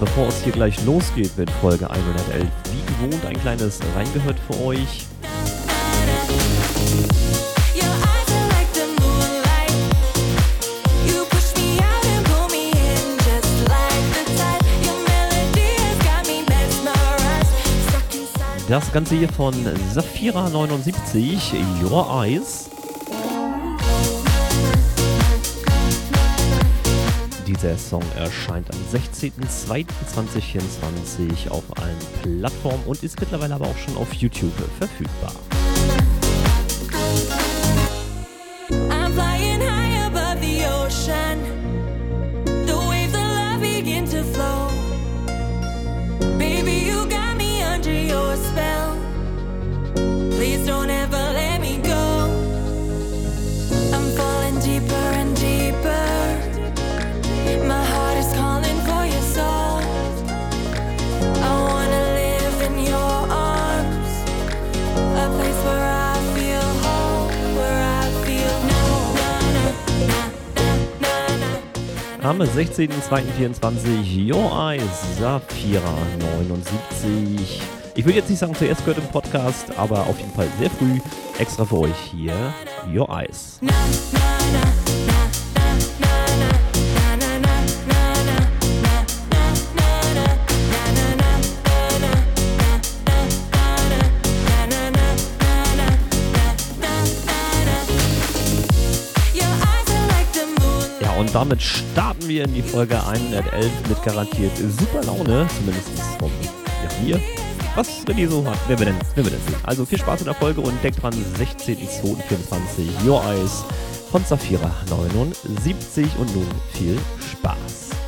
bevor es hier gleich losgeht mit Folge 111, wie gewohnt ein kleines Reingehört für euch. Das Ganze hier von Safira79, Your Eyes. Dieser Song erscheint am 16.02.2024 auf allen Plattformen und ist mittlerweile aber auch schon auf YouTube verfügbar. Am 16.02.24 Your Eyes Safira 79. Ich würde jetzt nicht sagen zuerst gehört im Podcast, aber auf jeden Fall sehr früh extra für euch hier Your Eyes. Na, na, na, Und damit starten wir in die Folge 111 mit garantiert super Laune, zumindest von ja, mir. Was René so hat, werden wir denn, werden wir denn sehen. Also viel Spaß in der Folge und denkt dran, 16.02.24 Your Eyes von Safira 79 und nun viel Spaß.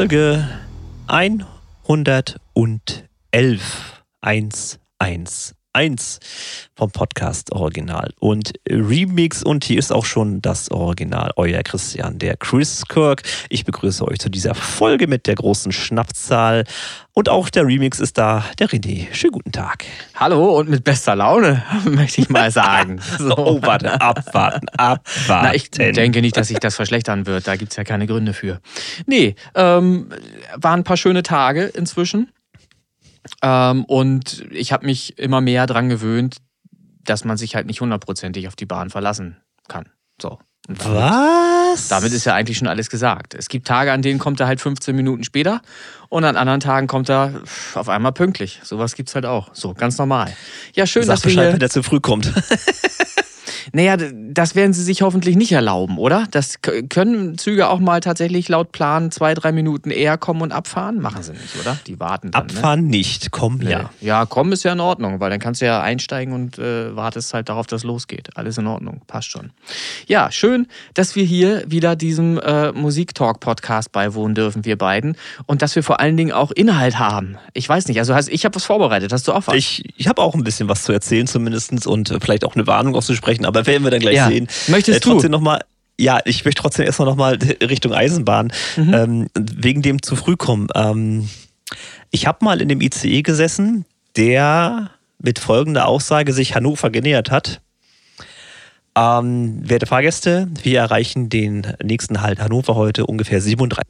Folge 111. 111 vom Podcast Original und Remix und hier ist auch schon das Original, euer Christian, der Chris Kirk. Ich begrüße euch zu dieser Folge mit der großen Schnapszahl und auch der Remix ist da, der René. Schönen guten Tag. Hallo und mit bester Laune, möchte ich mal sagen. So. oh, warte, abwarten, abwarten. Na, ich denke nicht, dass sich das verschlechtern wird, da gibt es ja keine Gründe für. Nee, ähm, waren ein paar schöne Tage inzwischen. Ähm, und ich habe mich immer mehr daran gewöhnt, dass man sich halt nicht hundertprozentig auf die Bahn verlassen kann. So. Damit, Was? Damit ist ja eigentlich schon alles gesagt. Es gibt Tage, an denen kommt er halt 15 Minuten später und an anderen Tagen kommt er auf einmal pünktlich. Sowas gibt es halt auch. So, ganz normal. Ja, schön, Sag dass Bescheid, wir. wenn der zu früh kommt. Naja, das werden sie sich hoffentlich nicht erlauben, oder? Das können Züge auch mal tatsächlich laut Plan zwei, drei Minuten eher kommen und abfahren? Machen sie nicht, oder? Die warten dann. Ne? Abfahren ne? nicht, kommen ja. Ja, kommen ist ja in Ordnung, weil dann kannst du ja einsteigen und äh, wartest halt darauf, dass losgeht. Alles in Ordnung, passt schon. Ja, schön, dass wir hier wieder diesem äh, Musiktalk-Podcast beiwohnen dürfen, wir beiden. Und dass wir vor allen Dingen auch Inhalt haben. Ich weiß nicht, also ich habe was vorbereitet. Hast du auch was? Ich, ich habe auch ein bisschen was zu erzählen zumindest und vielleicht auch eine Warnung auszusprechen, aber werden wir dann gleich ja. sehen. Möchtest äh, trotzdem du? Noch mal, ja, ich möchte trotzdem erstmal nochmal Richtung Eisenbahn, mhm. ähm, wegen dem zu früh kommen. Ähm, ich habe mal in dem ICE gesessen, der mit folgender Aussage sich Hannover genähert hat. Ähm, werte Fahrgäste, wir erreichen den nächsten Halt Hannover heute ungefähr 37.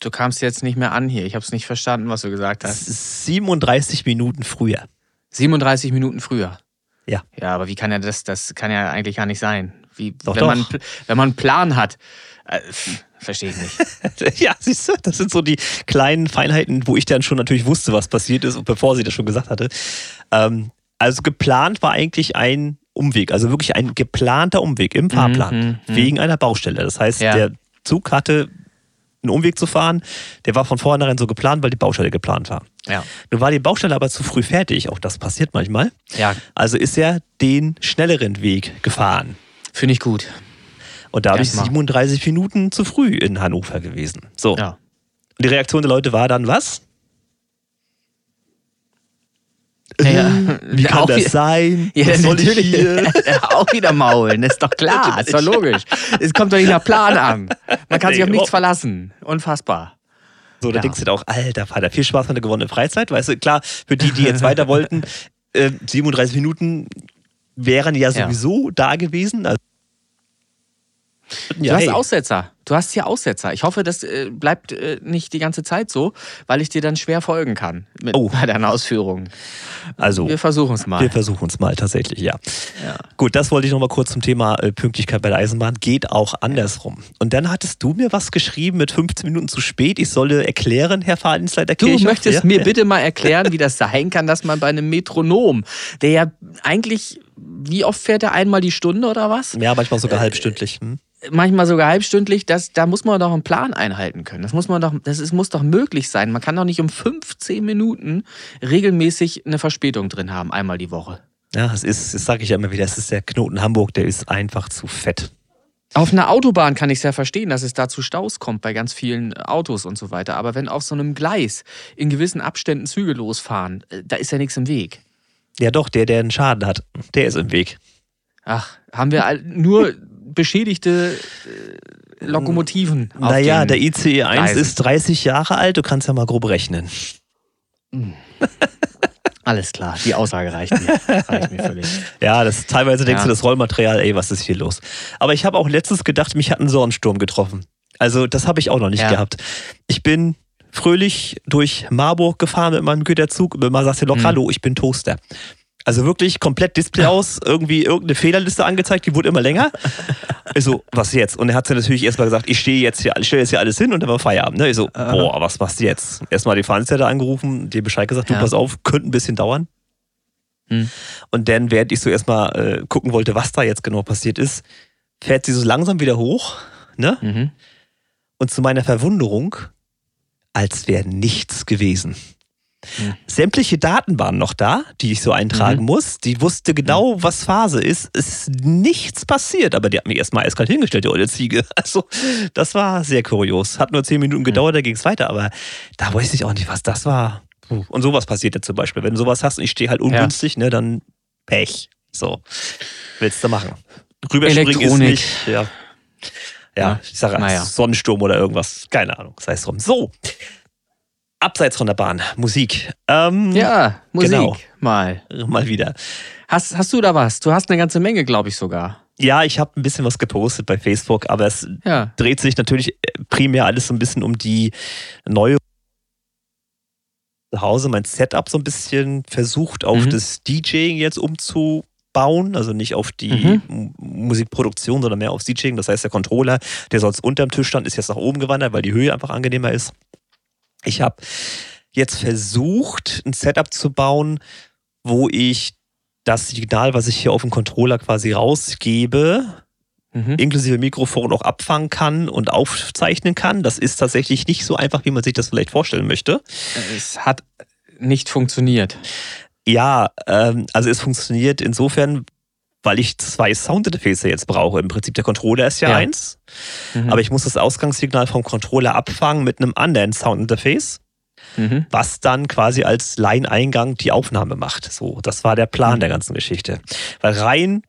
Du kamst jetzt nicht mehr an hier. Ich habe es nicht verstanden, was du gesagt hast. 37 Minuten früher. 37 Minuten früher. Ja. Ja, aber wie kann ja das, das kann ja eigentlich gar nicht sein. Wie, doch, wenn, doch. Man, wenn man einen Plan hat, äh, verstehe ich nicht. ja, siehst du, das sind so die kleinen Feinheiten, wo ich dann schon natürlich wusste, was passiert ist, bevor sie das schon gesagt hatte. Ähm, also geplant war eigentlich ein Umweg, also wirklich ein geplanter Umweg im Fahrplan, mhm, mhm. wegen einer Baustelle. Das heißt, ja. der Zug hatte einen Umweg zu fahren, der war von vornherein so geplant, weil die Baustelle geplant war. Ja. Nun war die Baustelle aber zu früh fertig, auch das passiert manchmal. Ja, Also ist er den schnelleren Weg gefahren. finde ich gut. Und dadurch Erstmal. 37 Minuten zu früh in Hannover gewesen. So. Ja. Und die Reaktion der Leute war dann was? Ja, ja. Wie kann Auch das sein? Ja, was soll ich natürlich. hier? auch wieder maulen, ist doch klar, ist doch logisch. Es kommt doch nicht nach Plan an. Man kann sich auf Nee, nichts überhaupt verlassen. Unfassbar. So, da Ja. denkst du dir auch, alter Vater, viel Spaß mit der gewonnenen Freizeit. Weißt du, klar, für die, die jetzt weiter wollten, äh, 37 Minuten wären ja Ja. sowieso da gewesen. Also, Du ja, hast hey, Aussetzer. Du hast hier Aussetzer. Ich hoffe, das äh, bleibt äh, nicht die ganze Zeit so, weil ich dir dann schwer folgen kann mit, Oh. bei deinen Ausführungen. also Wir versuchen es mal. wir versuchen es mal tatsächlich, ja. Ja. Gut, das wollte ich noch mal kurz zum Thema äh, Pünktlichkeit bei der Eisenbahn. Geht auch andersrum. Und dann hattest du mir was geschrieben mit 15 Minuten zu spät. Ich solle erklären, Herr Fahrdienstleiter Du Kirchhoff. möchtest ja? mir bitte mal erklären, wie das sein kann, dass man bei einem Metronom, der ja eigentlich, wie oft fährt er einmal die Stunde oder was? Ja, manchmal sogar halbstündlich. Hm? Manchmal sogar halbstündlich, das, da muss man doch einen Plan einhalten können. Das muss man doch, das ist, muss doch möglich sein. Man kann doch nicht um 15 Minuten regelmäßig eine Verspätung drin haben, einmal die Woche. Ja, es ist, das sage ich ja immer wieder, es ist der Knoten Hamburg, der ist einfach zu fett. Auf einer Autobahn kann ich es ja verstehen, dass es da zu Staus kommt bei ganz vielen Autos und so weiter. Aber wenn auf so einem Gleis in gewissen Abständen Züge losfahren, äh, da ist ja nichts im Weg. Ja, doch, der, der einen Schaden hat, der ist im Weg. Ach, haben wir nur beschädigte äh, Lokomotiven. auf Naja, der ICE 1 Gleisen. ist 30 Jahre alt, du kannst ja mal grob rechnen. Alles klar, die Aussage reicht mir. reicht mir völlig. Ja, das teilweise denkst Ja. du das Rollmaterial, ey, was ist hier los? Aber ich habe auch letztens gedacht, mich hat ein Sonnensturm getroffen. Also, das habe ich auch noch nicht Ja. gehabt. Ich bin fröhlich durch Marburg gefahren mit meinem Güterzug und immer sagte Lok, Mhm. hallo, ich bin Toaster. Also wirklich komplett Display aus, irgendwie irgendeine Fehlerliste angezeigt, die wurde immer länger. Ich so, was jetzt? Und er hat dann natürlich erstmal gesagt, ich stehe jetzt hier, ich stelle jetzt hier alles hin und dann war Feierabend. Ne? Ich so, boah, was machst du jetzt? Erstmal die Veranstalter angerufen, dir Bescheid gesagt, du Ja. pass auf, könnte ein bisschen dauern. Hm. Und dann, während ich so erstmal äh, gucken wollte, was da jetzt genau passiert ist, fährt sie so langsam wieder hoch, ne? Mhm. Und zu meiner Verwunderung, als wäre nichts gewesen. Hm. Sämtliche Daten waren noch da, die ich so eintragen Mhm. muss. Die wusste genau, was Phase ist. Es ist nichts passiert, aber die hat mich erstmal eiskalt hingestellt, die olle Ziege. Also, das war sehr kurios. Hat nur zehn Minuten gedauert, da ging es weiter, aber da weiß ich auch nicht, was das war. Und sowas passiert ja zum Beispiel. Wenn du sowas hast und ich stehe halt ungünstig, ne, dann Pech. So. Willst du machen. Rüberspringen ist Elektronik. nicht. Ja. Ja, Ja, ich sage naja. Sonnensturm oder irgendwas. Keine Ahnung. Sei es drum. So. Abseits von der Bahn. Musik. Ähm, Ja, Musik Genau. mal. Mal wieder. Hast, hast du da was? Du hast eine ganze Menge, glaube ich sogar. Ja, ich habe ein bisschen was gepostet bei Facebook, aber es Ja. dreht sich natürlich primär alles so ein bisschen um die neue zu Hause, mein Setup so ein bisschen versucht auf Mhm. das DJing jetzt umzubauen, also nicht auf die Mhm. Musikproduktion, sondern mehr aufs DJing. Das heißt, der Controller, der sonst unterm Tisch stand, ist jetzt nach oben gewandert, weil die Höhe einfach angenehmer ist. Ich habe jetzt versucht, ein Setup zu bauen, wo ich das Signal, was ich hier auf dem Controller quasi rausgebe, Mhm. inklusive Mikrofon auch abfangen kann und aufzeichnen kann. Das ist tatsächlich nicht so einfach, wie man sich das vielleicht vorstellen möchte. Es hat nicht funktioniert. Ja, ähm, also es funktioniert insofern, weil ich zwei Soundinterfaces jetzt brauche. Im Prinzip der Controller ist ja, Ja. eins, Mhm. aber ich muss das Ausgangssignal vom Controller abfangen mit einem anderen Soundinterface, Mhm. was dann quasi als Line-Eingang die Aufnahme macht. So, das war der Plan Mhm. der ganzen Geschichte. Weil rein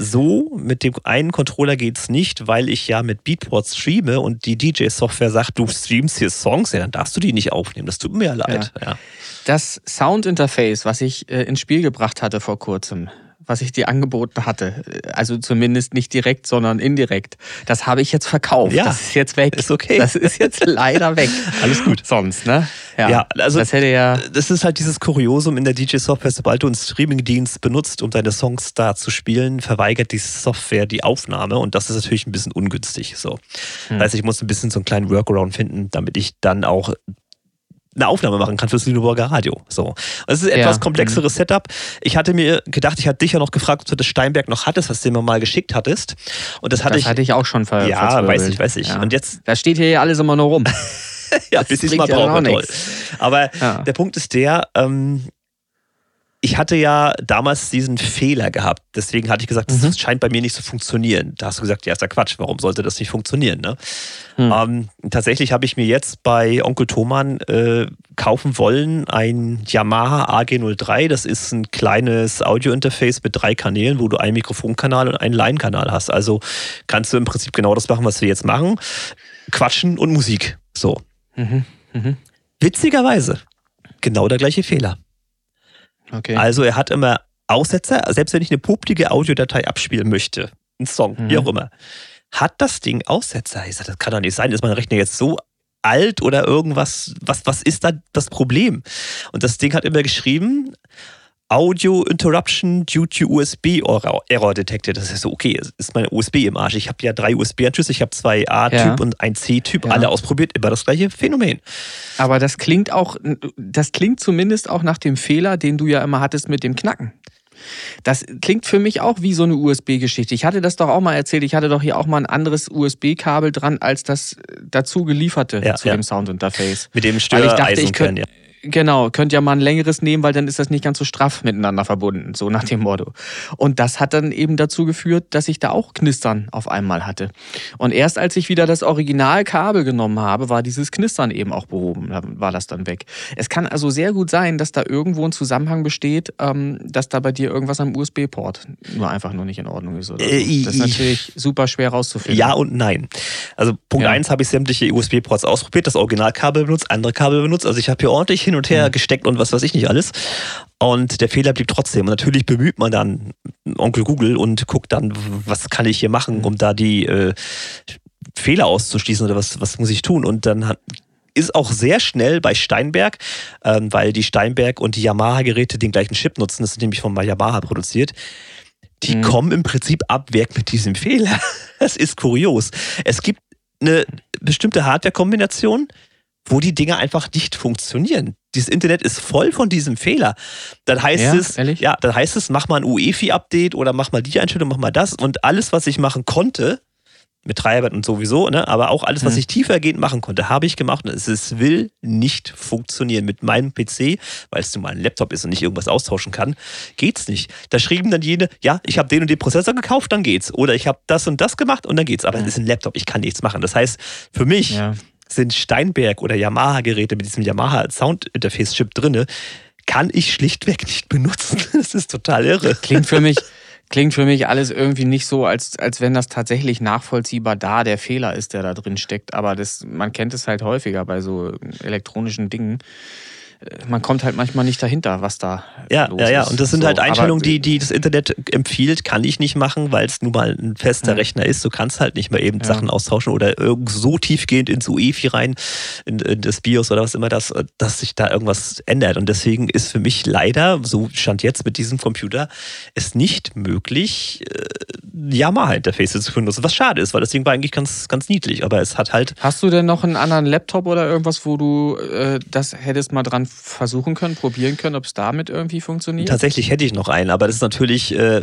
so mit dem einen Controller geht's nicht, weil ich ja mit Beatport streame und die DJ-Software sagt, du streamst hier Songs, ja, dann darfst du die nicht aufnehmen. Das tut mir ja leid. Ja. Das Soundinterface, was ich äh, ins Spiel gebracht hatte vor kurzem, was ich dir angeboten hatte, also zumindest nicht direkt, sondern indirekt, das habe ich jetzt verkauft. Ja, das ist jetzt weg. ist okay. Das ist jetzt leider weg. Alles gut. Sonst, ne? Ja, also- das hätte ja. Das ist halt dieses Kuriosum in der DJ-Software, sobald du einen Streaming-Dienst benutzt, um deine Songs da zu spielen, verweigert die Software die Aufnahme und das ist natürlich ein bisschen ungünstig. So. Hm. Das heißt, ich muss ein bisschen so einen kleinen Workaround finden, damit ich dann auch eine Aufnahme machen kann fürs Lüneburger Radio. So. Und Es ist ein Ja. etwas komplexeres Setup. Ich hatte mir gedacht, ich hatte dich ja noch gefragt, ob du das Steinberg noch hattest, was du mir mal geschickt hattest. Und das hatte das ich. hatte ich auch schon ver ja, weiß ich, weiß ich. Ja. Und jetzt, Da steht hier ja alles immer nur rum. ja, bis ich es mal ja brauche, auch toll. Aber ja. der Punkt ist der, ähm, ich hatte ja damals diesen Fehler gehabt. Deswegen hatte ich gesagt, das mhm. scheint bei mir nicht zu funktionieren. Da hast du gesagt, ja, ist ja Quatsch. Warum sollte das nicht funktionieren? Ne? Mhm. Ähm, tatsächlich habe ich mir jetzt bei Onkel Thoman äh, kaufen wollen ein Yamaha AG03. Das ist ein kleines Audio-Interface mit drei Kanälen, wo du einen Mikrofonkanal und einen Line-Kanal hast. Also kannst du im Prinzip genau das machen, was wir jetzt machen. Quatschen und Musik. So. Mhm. mhm. Witzigerweise, genau der gleiche Fehler. Okay. Also er hat immer Aussetzer, selbst wenn ich eine publike Audiodatei abspielen möchte, ein Song, mhm. wie auch immer, hat das Ding Aussetzer. Ich sage, das kann doch nicht sein, ist mein Rechner jetzt so alt oder irgendwas, was, was ist da das Problem? Und das Ding hat immer geschrieben, Audio Interruption due to USB Error detected. Das ist so, okay, ist meine USB im Arsch. Ich habe ja drei USB-Anschlüsse, ich habe zwei A-Typ ja. und ein C-Typ, ja. alle ausprobiert, immer das gleiche Phänomen. Aber das klingt auch, das klingt zumindest auch nach dem Fehler, den du ja immer hattest mit dem Knacken. Das klingt für mich auch wie so eine USB-Geschichte. Ich hatte das doch auch mal erzählt. Ich hatte doch hier auch mal ein anderes USB-Kabel dran als das dazu gelieferte ja, zu dem Soundinterface. Mit dem Störeisen ja. Genau, könnt ja mal ein längeres nehmen, weil dann ist das nicht ganz so straff miteinander verbunden, so nach dem Motto. Und das hat dann eben dazu geführt, dass ich da auch Knistern auf einmal hatte. Und erst als ich wieder das Originalkabel genommen habe, war dieses Knistern eben auch behoben, da war das dann weg. Es kann also sehr gut sein, dass da irgendwo ein Zusammenhang besteht, ähm, dass da bei dir irgendwas am USB-Port nur einfach nur nicht in Ordnung ist. Oder so. Äh, das ist natürlich super schwer rauszufinden. Ja und nein. Also Punkt ja. eins habe ich sämtliche USB-Ports ausprobiert, das Originalkabel benutzt, andere Kabel benutzt. Also ich habe hier ordentlich hin und her mhm. gesteckt und was weiß ich nicht alles. Und der Fehler blieb trotzdem. Und natürlich bemüht man dann Onkel Google und guckt dann, was kann ich hier machen, um da die äh, Fehler auszuschließen oder was, was muss ich tun. Und dann hat, ist auch sehr schnell bei Steinberg, ähm, weil die Steinberg und die Yamaha-Geräte den gleichen Chip nutzen, das ist nämlich von Yamaha produziert. Die mhm. kommen im Prinzip ab Werk mit diesem Fehler. Das ist kurios. Es gibt eine bestimmte Hardware-Kombination, wo die Dinge einfach nicht funktionieren. Dieses Internet ist voll von diesem Fehler. Dann heißt ja, es, ehrlich? ja, dann heißt es, mach mal ein UEFI-Update oder mach mal die Einstellung, mach mal das und alles, was ich machen konnte, mit Treibern und sowieso, ne? aber auch alles, was mhm. ich tiefergehend machen konnte, habe ich gemacht und es, will nicht funktionieren. Mit meinem PC, weil es nun mal ein Laptop ist und nicht irgendwas austauschen kann, geht's nicht. Da schrieben dann jene, ja, ich habe den und den Prozessor gekauft, dann geht's. Oder ich habe das und das gemacht und dann geht's. Aber es ist ein Laptop, ich kann nichts machen. Das heißt, für mich ja sind Steinberg oder Yamaha-Geräte mit diesem Yamaha Sound-Interface-Chip drin, kann ich schlichtweg nicht benutzen. Das ist total irre. Klingt für mich, klingt für mich alles irgendwie nicht so, als, als wenn das tatsächlich nachvollziehbar da der Fehler ist, der da drin steckt. Aber das, man kennt es halt häufiger bei so elektronischen Dingen man kommt halt manchmal nicht dahinter, was da ja, los ja, ja. Und das sind so, halt Einstellungen, die, die das Internet empfiehlt, kann ich nicht machen, weil es nun mal ein fester ja. Rechner ist. Du kannst halt nicht mal eben ja. Sachen austauschen oder irgend so tiefgehend ins UEFI rein, in, in, das BIOS oder was immer das, dass sich da irgendwas ändert. Und deswegen ist für mich leider, so stand jetzt mit diesem Computer, es nicht möglich, äh, Yamaha-Interfaces zu benutzen. Was schade ist, weil das Ding war eigentlich ganz, ganz niedlich, aber es hat halt. Hast du denn noch einen anderen Laptop oder irgendwas, wo du äh, das hättest mal dran versuchen können, probieren können, ob es damit irgendwie funktioniert? Tatsächlich hätte ich noch einen, aber das ist natürlich äh,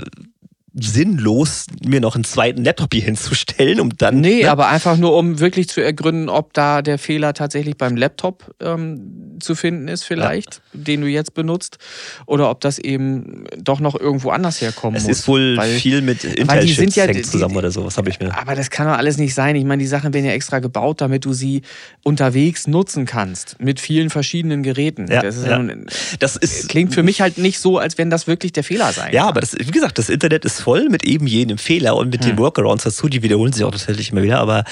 sinnlos, mir noch einen zweiten Laptop hier hinzustellen, um dann. Nee, ne? aber einfach nur, um wirklich zu ergründen, ob da der Fehler tatsächlich beim Laptop ähm, zu finden ist, vielleicht, ja. den du jetzt benutzt, oder ob das eben doch noch irgendwo anders herkommen es muss. Es ist wohl weil, viel mit Intel-Chips ja, zusammen oder so, was habe ich mir. Aber das kann doch alles nicht sein. Ich meine, die Sachen werden ja extra gebaut, damit du sie unterwegs nutzen kannst, mit vielen verschiedenen Geräten. Ja, das, ist ja. das ist, klingt für mich halt nicht so, als wenn das wirklich der Fehler sein Ja, kann. aber das, wie gesagt, das Internet ist voll mit eben jenem Fehler und mit hm. den Workarounds dazu, die wiederholen sich auch tatsächlich immer wieder, aber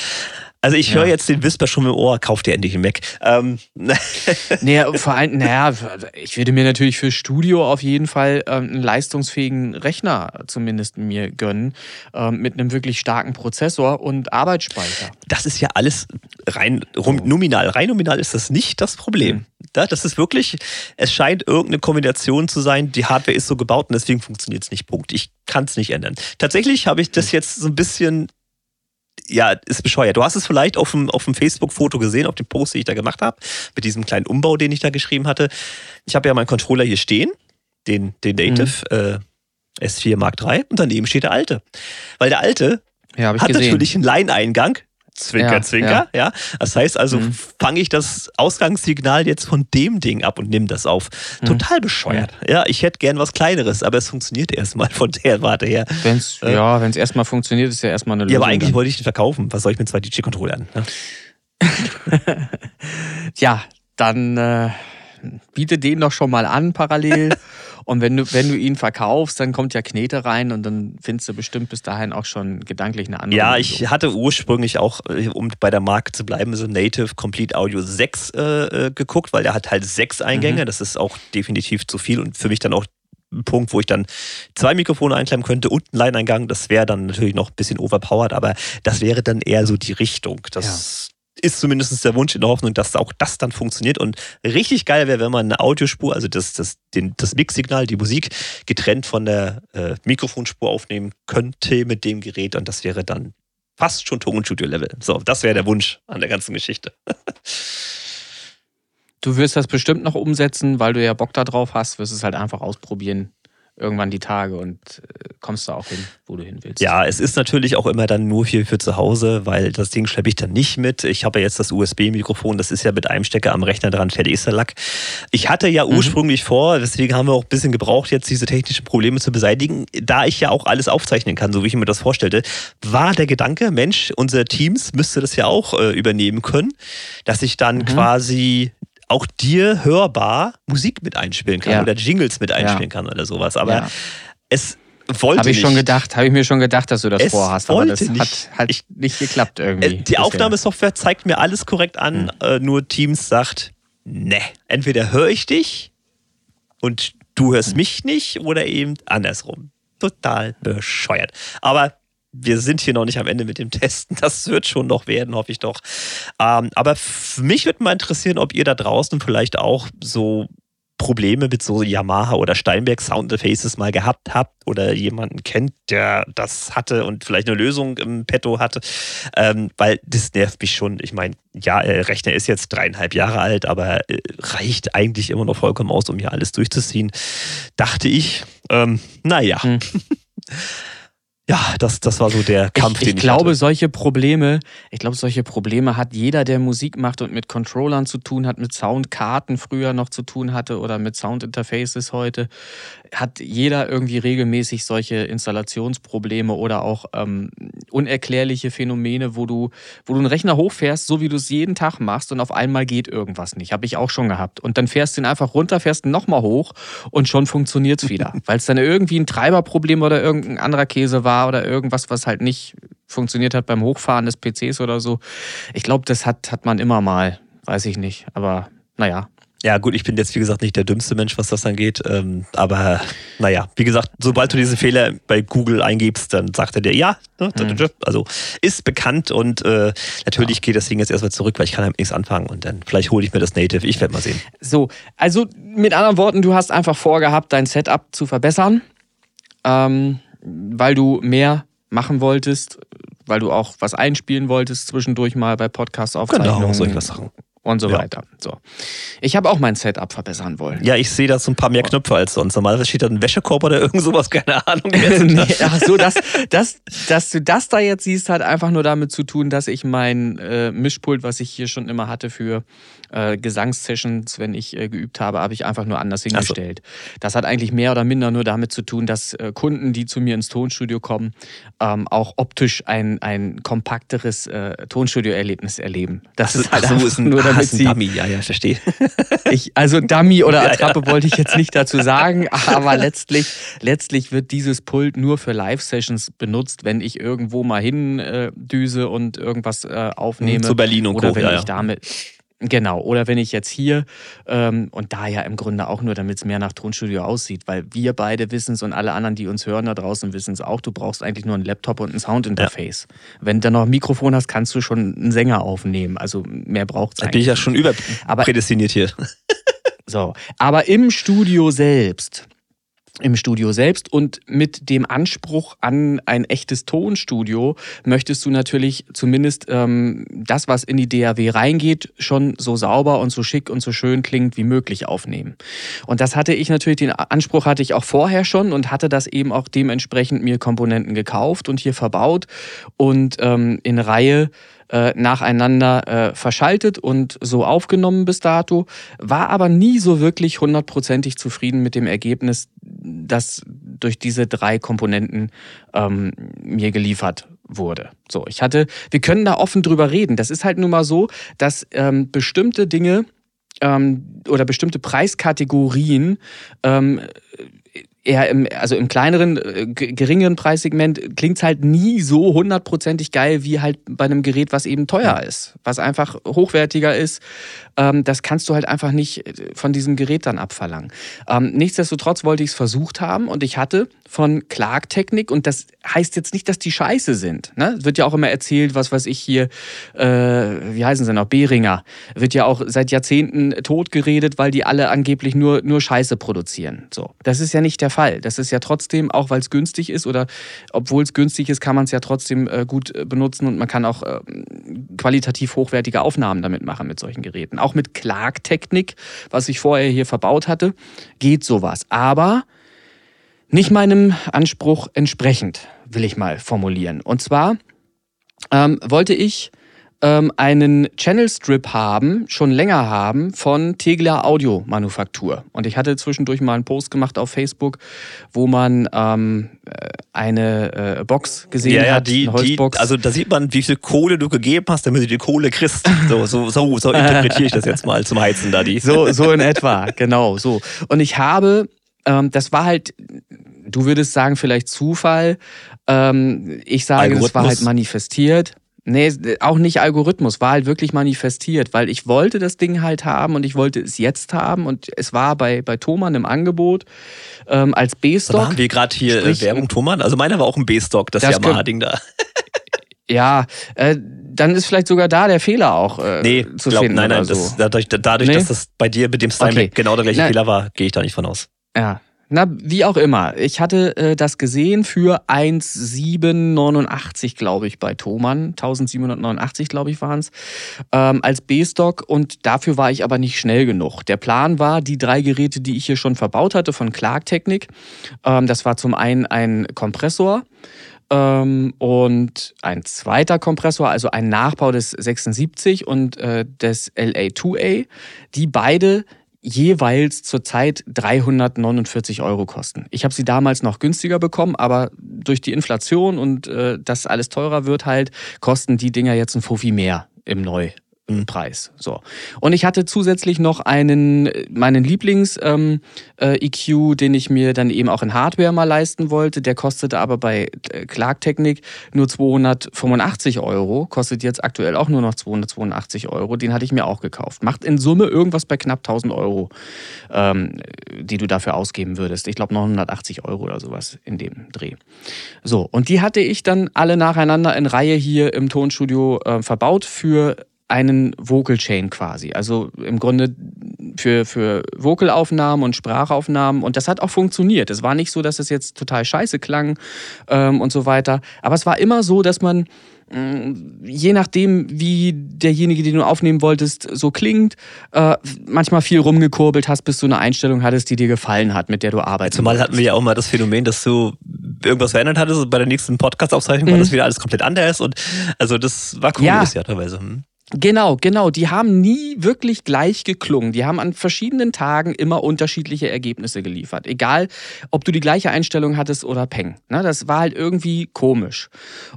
also ich höre jetzt den Whisper schon im Ohr, kauft dir endlich einen Mac. Ähm. naja, vor allem, naja, ich würde mir natürlich für Studio auf jeden Fall ähm, einen leistungsfähigen Rechner zumindest mir gönnen, ähm, mit einem wirklich starken Prozessor und Arbeitsspeicher. Das ist ja alles rein rum, nominal. Rein nominal ist das nicht das Problem. Das ist wirklich, es scheint irgendeine Kombination zu sein, die Hardware ist so gebaut und deswegen funktioniert es nicht. Punkt. Ich kann es nicht ändern. Tatsächlich habe ich das hm. jetzt so ein bisschen ja, ist bescheuert. Du hast es vielleicht auf dem, auf dem Facebook-Foto gesehen, auf dem Post, den ich da gemacht habe, mit diesem kleinen Umbau, den ich da geschrieben hatte. Ich habe ja meinen Controller hier stehen, den, den Native mhm. äh, S4 Mark III, und daneben steht der alte. Weil der alte ja, hat gesehen. natürlich einen Line-Eingang Zwinker, Ja, Zwinker, ja. Das heißt also, Mhm. fange ich das Ausgangssignal jetzt von dem Ding ab und nehme das auf. Mhm. Total bescheuert. Ja, ich hätte gern was Kleineres, aber es funktioniert erstmal von der Warte her. Wenn's, Äh. ja, wenn es erstmal funktioniert, ist ja erstmal eine Lösung. Ja, aber eigentlich dann. wollte ich den verkaufen. Was soll ich mit zwei DJ-Controllern? Ne? Ja, dann äh, biete den doch schon mal an parallel. und wenn du, wenn du ihn verkaufst, dann kommt ja Knete rein und dann findest du bestimmt bis dahin auch schon gedanklich eine andere Ja, ich hatte ursprünglich auch, äh, um bei der Marke zu bleiben, so Native Complete Audio 6 äh, äh, geguckt, weil der hat halt sechs Eingänge. Mhm. Das ist auch definitiv zu viel und für mich dann auch ein Punkt, wo ich dann zwei Mikrofone einklemmen könnte und einen Line-Eingang. Das wäre dann natürlich noch ein bisschen overpowered, aber das wäre dann eher so die Richtung. Das ist zumindest der Wunsch in der Hoffnung, dass auch das dann funktioniert. Und richtig geil wäre, wenn man eine Audiospur, also das, das, den, das Mix-Signal, die Musik, getrennt von der äh, Mikrofonspur aufnehmen könnte mit dem Gerät. Und das wäre dann fast schon Tonstudio-Level. So, das wäre der Wunsch an der ganzen Geschichte. Du wirst das bestimmt noch umsetzen, weil du ja Bock da drauf hast, wirst es halt einfach ausprobieren. Irgendwann die Tage und äh, kommst da auch hin, wo du hin willst. Ja, es ist natürlich auch immer dann nur für, für zu Hause, weil das Ding schleppe ich dann nicht mit. Ich habe ja jetzt das USB-Mikrofon, das ist ja mit einem Stecker am Rechner dran, fertig ist der Lack. Ich hatte ja Mhm. ursprünglich vor, deswegen haben wir auch ein bisschen gebraucht, jetzt diese technischen Probleme zu beseitigen, da ich ja auch alles aufzeichnen kann, so wie ich mir das vorstellte, war der Gedanke, Mensch, unser Teams müsste das ja auch äh, übernehmen können, dass ich dann Mhm. quasi auch dir hörbar Musik mit einspielen kann Ja. oder Jingles mit einspielen kann oder sowas. Aber es wollte Habe ich schon nicht. gedacht, habe ich mir schon gedacht, dass du das Es vorhast, aber das wollte hat nicht. halt Ich- nicht geklappt irgendwie. Äh, Die bisher. Aufnahmesoftware zeigt mir alles korrekt an, äh, nur Teams sagt, ne, entweder höre ich dich und du hörst mich nicht oder eben andersrum. Total bescheuert. Aber wir sind hier noch nicht am Ende mit dem Testen. Das wird schon noch werden, hoffe ich doch. Ähm, aber mich würde mal interessieren, ob ihr da draußen vielleicht auch so Probleme mit so Yamaha oder Steinberg Soundinterfaces mal gehabt habt oder jemanden kennt, der das hatte und vielleicht eine Lösung im Petto hatte. Ähm, weil das nervt mich schon. Ich meine, ja, der Rechner ist jetzt dreieinhalb Jahre alt, aber äh, reicht eigentlich immer noch vollkommen aus, um hier alles durchzuziehen. Dachte ich. Ähm, naja. Hm. Ja, das, das war so der Kampf, ich, den ich ich glaube, hatte. solche Probleme, ich glaube, solche Probleme hat jeder, der Musik macht und mit Controllern zu tun hat, mit Soundkarten früher noch zu tun hatte oder mit Soundinterfaces heute, hat jeder irgendwie regelmäßig solche Installationsprobleme oder auch ähm, unerklärliche Phänomene, wo du, wo du einen Rechner hochfährst, so wie du es jeden Tag machst und auf einmal geht irgendwas nicht. Habe ich auch schon gehabt. Und dann fährst du ihn einfach runter, fährst ihn nochmal hoch und schon funktioniert es wieder. Weil es dann irgendwie ein Treiberproblem oder irgendein anderer Käse war oder irgendwas, was halt nicht funktioniert hat beim Hochfahren des PCs oder so. Ich glaube, das hat, hat man immer mal. Weiß ich nicht. Aber naja. Ja, gut, ich bin jetzt, wie gesagt, nicht der dümmste Mensch, was das angeht. Ähm, aber naja, wie gesagt, sobald du diesen Fehler bei Google eingibst, dann sagt er dir, ja, ne, Mhm. also ist bekannt und äh, natürlich geht das Ding jetzt erstmal zurück, weil ich kann damit nichts anfangen und dann vielleicht hole ich mir das Native. Ich werde mal sehen. So, also mit anderen Worten, du hast einfach vorgehabt, dein Setup zu verbessern, ähm, weil du mehr machen wolltest, weil du auch was einspielen wolltest zwischendurch mal bei Podcast-Aufzeichnungen Genau, solche Sachen. und so Ja. weiter. So, ich habe auch mein Setup verbessern wollen. Ja, ich sehe da so ein paar mehr Knöpfe als sonst. Normalerweise steht da ein Wäschekorb oder irgend sowas, keine Ahnung. nee, ach so, dass, dass, dass du das da jetzt siehst, hat einfach nur damit zu tun, dass ich mein äh, Mischpult, was ich hier schon immer hatte für äh, Gesangssessions, wenn ich äh, geübt habe, habe ich einfach nur anders Ach so. hingestellt. Das hat eigentlich mehr oder minder nur damit zu tun, dass äh, Kunden, die zu mir ins Tonstudio kommen, ähm, auch optisch ein, ein kompakteres äh, Tonstudio-Erlebnis erleben. Das ist halt so, ist ein, nur damit ein sie Dummy. Ja, ja, verstehe. ich, also Dummy oder Ja, ja. Attrappe wollte ich jetzt nicht dazu sagen, aber letztlich, letztlich wird dieses Pult nur für Live-Sessions benutzt, wenn ich irgendwo mal hin äh, düse und irgendwas äh, aufnehme. Zu Berlin und oder Co. wenn Ja, ich ja. damit. Genau, oder wenn ich jetzt hier ähm, und da ja im Grunde auch nur, damit es mehr nach Tonstudio aussieht, weil wir beide wissen es und alle anderen, die uns hören da draußen, wissen es auch, du brauchst eigentlich nur einen Laptop und ein Soundinterface. Wenn du noch ein Mikrofon hast, kannst du schon einen Sänger aufnehmen. Also mehr braucht es Da bin ich eigentlich. ja schon Aber- überprädestiniert hier. So, aber im Studio selbst im Studio selbst und mit dem Anspruch an ein echtes Tonstudio möchtest du natürlich zumindest ähm, das, was in die DAW reingeht, schon so sauber und so schick und so schön klingt wie möglich aufnehmen. Und das hatte ich natürlich, den Anspruch hatte ich auch vorher schon und hatte das eben auch dementsprechend mir Komponenten gekauft und hier verbaut und ähm, in Reihe äh, nacheinander äh, verschaltet und so aufgenommen bis dato, war aber nie so wirklich hundertprozentig zufrieden mit dem Ergebnis, das durch diese drei Komponenten ähm, mir geliefert wurde. So, ich hatte, wir können da offen drüber reden. Das ist halt nun mal so, dass ähm, bestimmte Dinge ähm, oder bestimmte Preiskategorien ähm, eher im, also im kleineren, äh, geringeren Preissegment klingt es halt nie so hundertprozentig geil wie halt bei einem Gerät, was eben teuer ist, was einfach hochwertiger ist. Ähm, das kannst du halt einfach nicht äh, von diesem Gerät dann abverlangen. Ähm, nichtsdestotrotz wollte ich es versucht haben und ich hatte von Clark Technik und das heißt jetzt nicht, dass die scheiße sind. Ne? Wird ja auch immer erzählt, was weiß ich hier, äh, wie heißen sie noch, Behringer, wird ja auch seit Jahrzehnten tot geredet, weil die alle angeblich nur, nur Scheiße produzieren. So, das ist ja nicht der Fall. Das ist ja trotzdem, auch weil es günstig ist oder obwohl es günstig ist, kann man es ja trotzdem äh, gut äh, benutzen und man kann auch äh, qualitativ hochwertige Aufnahmen damit machen mit solchen Geräten. Auch mit Clark-Technik, was ich vorher hier verbaut hatte, geht sowas. Aber nicht meinem Anspruch entsprechend, will ich mal formulieren. Und zwar ähm, wollte ich ähm, einen Channel Strip haben, schon länger haben, von Tegler Audio Manufaktur. Und ich hatte zwischendurch mal einen Post gemacht auf Facebook, wo man ähm, äh, eine äh, Box gesehen ja, ja, hat, die, eine Holzbox. Die, also da sieht man, wie viel Kohle du gegeben hast, damit du die Kohle kriegst. So, so, so, so interpretiere ich das jetzt mal zum Heizen da die. So, so in etwa, genau so. Und ich habe, ähm, das war halt, du würdest sagen, vielleicht Zufall. Ähm, ich sage, das war halt manifestiert. Nee, auch nicht Algorithmus, war halt wirklich manifestiert, weil ich wollte das Ding halt haben und ich wollte es jetzt haben und es war bei, bei Thomann im Angebot ähm, als B-Stock. Machen wir gerade hier Sprich, Werbung Thomann? Also meiner war auch ein B-Stock, das, das Yamaha-Ding da. ja, äh, dann ist vielleicht sogar da der Fehler auch äh, nee, zu glaub, finden. Nein, nein, so. das, dadurch, dadurch nee? dass das bei dir mit dem Style okay. genau der gleiche nein. Fehler war, gehe ich da nicht von aus. Ja, na, wie auch immer. Ich hatte äh, das gesehen für 1,789, glaube ich, bei Thomann. 1789, glaube ich, waren es. Ähm, als B-Stock und dafür war ich aber nicht schnell genug. Der Plan war, die drei Geräte, die ich hier schon verbaut hatte von Clark Technik, ähm, das war zum einen ein Kompressor ähm, und ein zweiter Kompressor, also ein Nachbau des 76 und äh, des LA2A, die beide jeweils zurzeit 349 Euro kosten. Ich habe sie damals noch günstiger bekommen, aber durch die Inflation und äh, dass alles teurer wird halt, kosten die Dinger jetzt ein Fuffi mehr im Neu Preis. So. Und ich hatte zusätzlich noch einen, meinen Lieblings-EQ, ähm, äh, den ich mir dann eben auch in Hardware mal leisten wollte. Der kostete aber bei äh, Clark Technik nur 285 Euro, kostet jetzt aktuell auch nur noch 282 Euro. Den hatte ich mir auch gekauft. Macht in Summe irgendwas bei knapp 1000 Euro, ähm, die du dafür ausgeben würdest. Ich glaube 980 Euro oder sowas in dem Dreh. So, und die hatte ich dann alle nacheinander in Reihe hier im Tonstudio äh, verbaut für einen Vocal Chain quasi. Also im Grunde für, für Vocalaufnahmen und Sprachaufnahmen. Und das hat auch funktioniert. Es war nicht so, dass es jetzt total scheiße klang ähm, und so weiter. Aber es war immer so, dass man mm, je nachdem, wie derjenige, den du aufnehmen wolltest, so klingt, äh, manchmal viel rumgekurbelt hast, bis du eine Einstellung hattest, die dir gefallen hat, mit der du arbeitest. Zumal hatten wir ja auch mal das Phänomen, dass du irgendwas verändert hattest und bei der nächsten Podcast-Aufzeichnung mhm. war das wieder alles komplett anders und also das war cool, ja. das Jahr teilweise. Hm. Genau, genau. Die haben nie wirklich gleich geklungen. Die haben an verschiedenen Tagen immer unterschiedliche Ergebnisse geliefert. Egal, ob du die gleiche Einstellung hattest oder Peng. Ne, das war halt irgendwie komisch.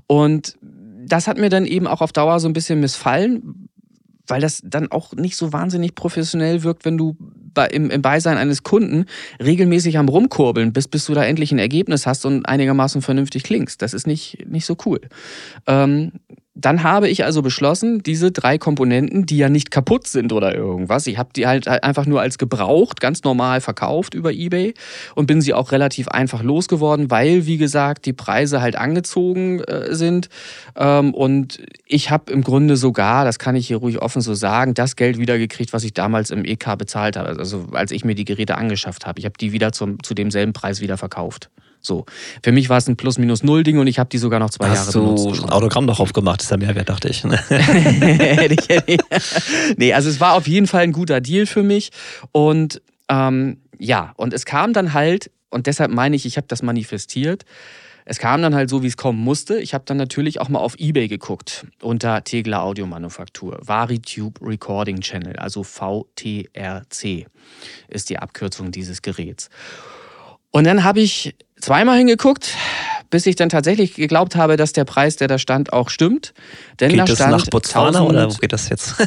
Und das hat mir dann eben auch auf Dauer so ein bisschen missfallen, weil das dann auch nicht so wahnsinnig professionell wirkt, wenn du im, im, Beisein eines Kunden regelmäßig am Rumkurbeln bist, bis du da endlich ein Ergebnis hast und einigermaßen vernünftig klingst. Das ist nicht, nicht so cool. Ähm, dann habe ich also beschlossen, diese drei Komponenten, die ja nicht kaputt sind oder irgendwas, ich habe die halt einfach nur als gebraucht, ganz normal verkauft über eBay und bin sie auch relativ einfach losgeworden, weil, wie gesagt, die Preise halt angezogen äh, sind. Ähm, und ich habe im Grunde sogar, das kann ich hier ruhig offen so sagen, das Geld wiedergekriegt, was ich damals im EK bezahlt habe. Also als ich mir die Geräte angeschafft habe. Ich habe die wieder zum, zu demselben Preis wieder verkauft. So. Für mich war es ein Plus-Minus-Null-Ding und ich habe die sogar noch zwei Hast Jahre du benutzt. ein Autogramm noch aufgemacht, ist ja Mehrwert, dachte ich. nee, also es war auf jeden Fall ein guter Deal für mich. Und ähm, ja, und es kam dann halt, und deshalb meine ich, ich habe das manifestiert. Es kam dann halt so, wie es kommen musste. Ich habe dann natürlich auch mal auf Ebay geguckt unter Tegler Audiomanufaktur. Varitube Recording Channel, also VTRC ist die Abkürzung dieses Geräts. Und dann habe ich zweimal hingeguckt, bis ich dann tatsächlich geglaubt habe, dass der Preis, der da stand, auch stimmt. Denn geht da das stand nach Botswana 1000 oder wo geht das jetzt?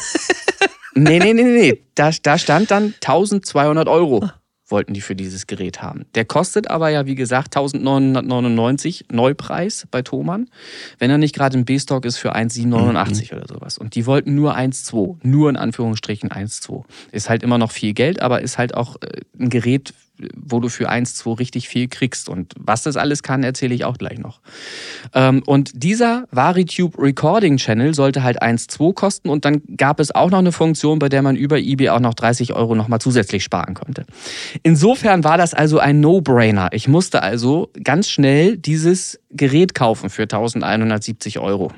Nee, nee, nee, nee. Da, da stand dann 1200 Euro wollten die für dieses Gerät haben. Der kostet aber ja, wie gesagt, 1999 Neupreis bei Thomann, wenn er nicht gerade im B-Stock ist für 1,789 oder sowas. Und die wollten nur 1,2, nur in Anführungsstrichen 1,2. Ist halt immer noch viel Geld, aber ist halt auch äh, ein Gerät, wo du für 1,2 richtig viel kriegst. Und was das alles kann, erzähle ich auch gleich noch. Ähm, und dieser Varitube Recording Channel sollte halt 1,2 kosten und dann gab es auch noch eine Funktion, bei der man über eBay auch noch 30 Euro nochmal zusätzlich sparen konnte. Insofern war das also ein No-Brainer. Ich musste also ganz schnell dieses Gerät kaufen für 1170 Euro.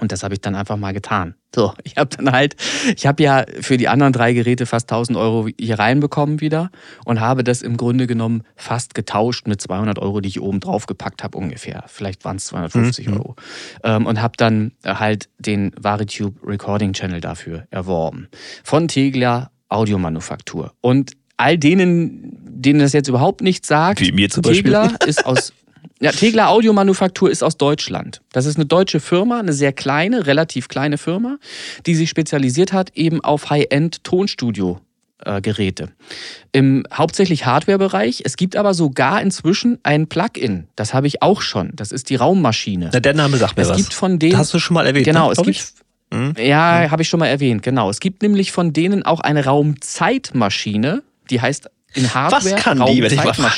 Und das habe ich dann einfach mal getan. So, ich habe dann halt, ich habe ja für die anderen drei Geräte fast 1000 Euro hier reinbekommen wieder und habe das im Grunde genommen fast getauscht mit 200 Euro, die ich oben drauf gepackt habe ungefähr. Vielleicht waren es 250 Mhm. Euro. Ähm, und habe dann halt den Varitube Recording Channel dafür erworben. Von Tegler Audiomanufaktur. Und all denen, denen das jetzt überhaupt nichts sagt, Wie mir zum Beispiel. Tegler ist aus ja, Tegler Audiomanufaktur ist aus Deutschland. Das ist eine deutsche Firma, eine sehr kleine, relativ kleine Firma, die sich spezialisiert hat eben auf High-End-Tonstudio-Geräte. Im hauptsächlich Hardware-Bereich. Es gibt aber sogar inzwischen ein Plugin. Das habe ich auch schon. Das ist die Raummaschine. Na, der Name sagt mir Es was. gibt von denen. Hast du schon mal erwähnt? Genau, ne, es gibt. Hm? Ja, habe ich schon mal erwähnt, genau. Es gibt nämlich von denen auch eine Raumzeitmaschine, die heißt in Hardware Was kann die, wenn ich mal.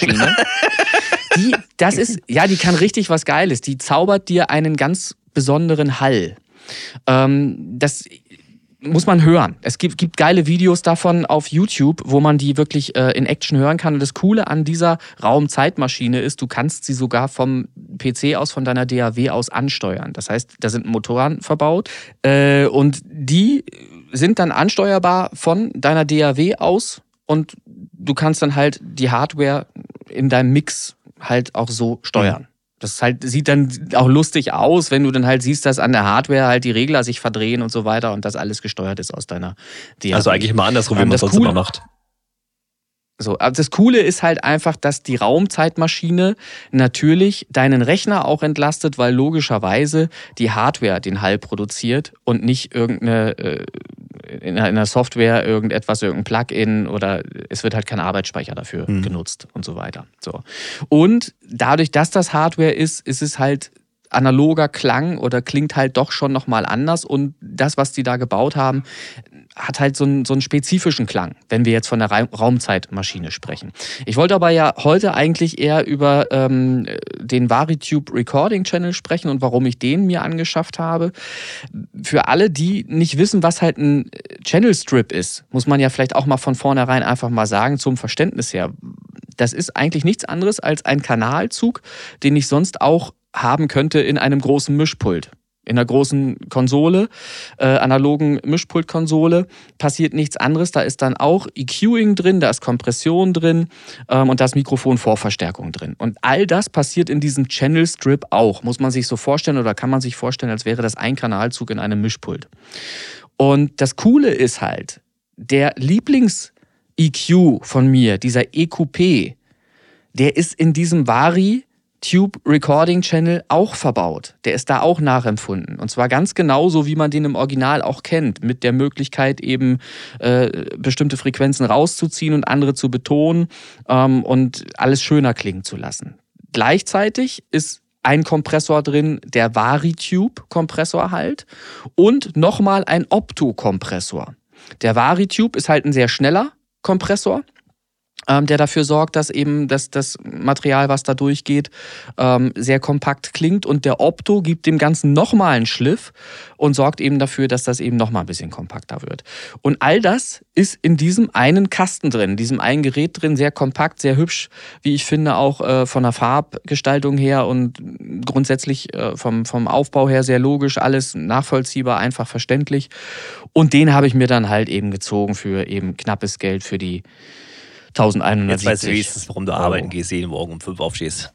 Die, das ist, ja, die kann richtig was Geiles. Die zaubert dir einen ganz besonderen Hall. Ähm, das muss man hören. Es gibt, gibt geile Videos davon auf YouTube, wo man die wirklich äh, in Action hören kann. Und das Coole an dieser Raumzeitmaschine ist, du kannst sie sogar vom PC aus, von deiner DAW aus ansteuern. Das heißt, da sind Motoren verbaut äh, und die sind dann ansteuerbar von deiner DAW aus und du kannst dann halt die Hardware in deinem Mix halt auch so steuern. Das halt, sieht dann auch lustig aus, wenn du dann halt siehst, dass an der Hardware halt die Regler sich verdrehen und so weiter und das alles gesteuert ist aus deiner DAW. Also eigentlich mal andersrum, wie Ähm, man das sonst Coole- immer macht. So, aber das Coole ist halt einfach, dass die Raumzeitmaschine natürlich deinen Rechner auch entlastet, weil logischerweise die Hardware den Hall produziert und nicht irgendeine äh, in einer- Software irgendetwas, irgendein Plugin oder es wird halt kein Arbeitsspeicher dafür Mhm. genutzt und so weiter. So. Und dadurch, dass das Hardware ist, ist es halt analoger Klang oder klingt halt doch schon nochmal anders und das, was die da gebaut haben, hat halt so einen, so einen spezifischen Klang, wenn wir jetzt von der Ra Raumzeitmaschine sprechen. Ich wollte aber ja heute eigentlich eher über ähm, den Varitube Recording Channel sprechen und warum ich den mir angeschafft habe. Für alle, die nicht wissen, was halt ein Channel Strip ist, muss man ja vielleicht auch mal von vornherein einfach mal sagen, zum Verständnis her. Das ist eigentlich nichts anderes als ein Kanalzug, den ich sonst auch haben könnte in einem großen Mischpult. In einer großen Konsole, äh, analogen Mischpultkonsole, passiert nichts anderes. Da ist dann auch EQing drin, da ist Kompression drin ähm, und da ist Mikrofonvorverstärkung drin. Und all das passiert in diesem Channel Strip auch. Muss man sich so vorstellen oder kann man sich vorstellen, als wäre das ein Kanalzug in einem Mischpult. Und das Coole ist halt, der Lieblings-EQ von mir, dieser EQP, der ist in diesem Vari Tube Recording Channel auch verbaut. Der ist da auch nachempfunden. Und zwar ganz genauso, wie man den im Original auch kennt, mit der Möglichkeit eben äh, bestimmte Frequenzen rauszuziehen und andere zu betonen ähm, und alles schöner klingen zu lassen. Gleichzeitig ist ein Kompressor drin, der Varitube-Kompressor halt und nochmal ein Opto-Kompressor. Der Varitube ist halt ein sehr schneller Kompressor ähm, der dafür sorgt, dass eben das, das Material, was da durchgeht, ähm, sehr kompakt klingt. Und der Opto gibt dem Ganzen nochmal einen Schliff und sorgt eben dafür, dass das eben nochmal ein bisschen kompakter wird. Und all das ist in diesem einen Kasten drin, in diesem einen Gerät drin, sehr kompakt, sehr hübsch, wie ich finde, auch äh, von der Farbgestaltung her und grundsätzlich äh, vom, vom Aufbau her sehr logisch, alles nachvollziehbar, einfach verständlich. Und den habe ich mir dann halt eben gezogen für eben knappes Geld für die 1170. Jetzt weißt du wenigstens, warum du arbeiten gehst, jeden Morgen um fünf aufstehst.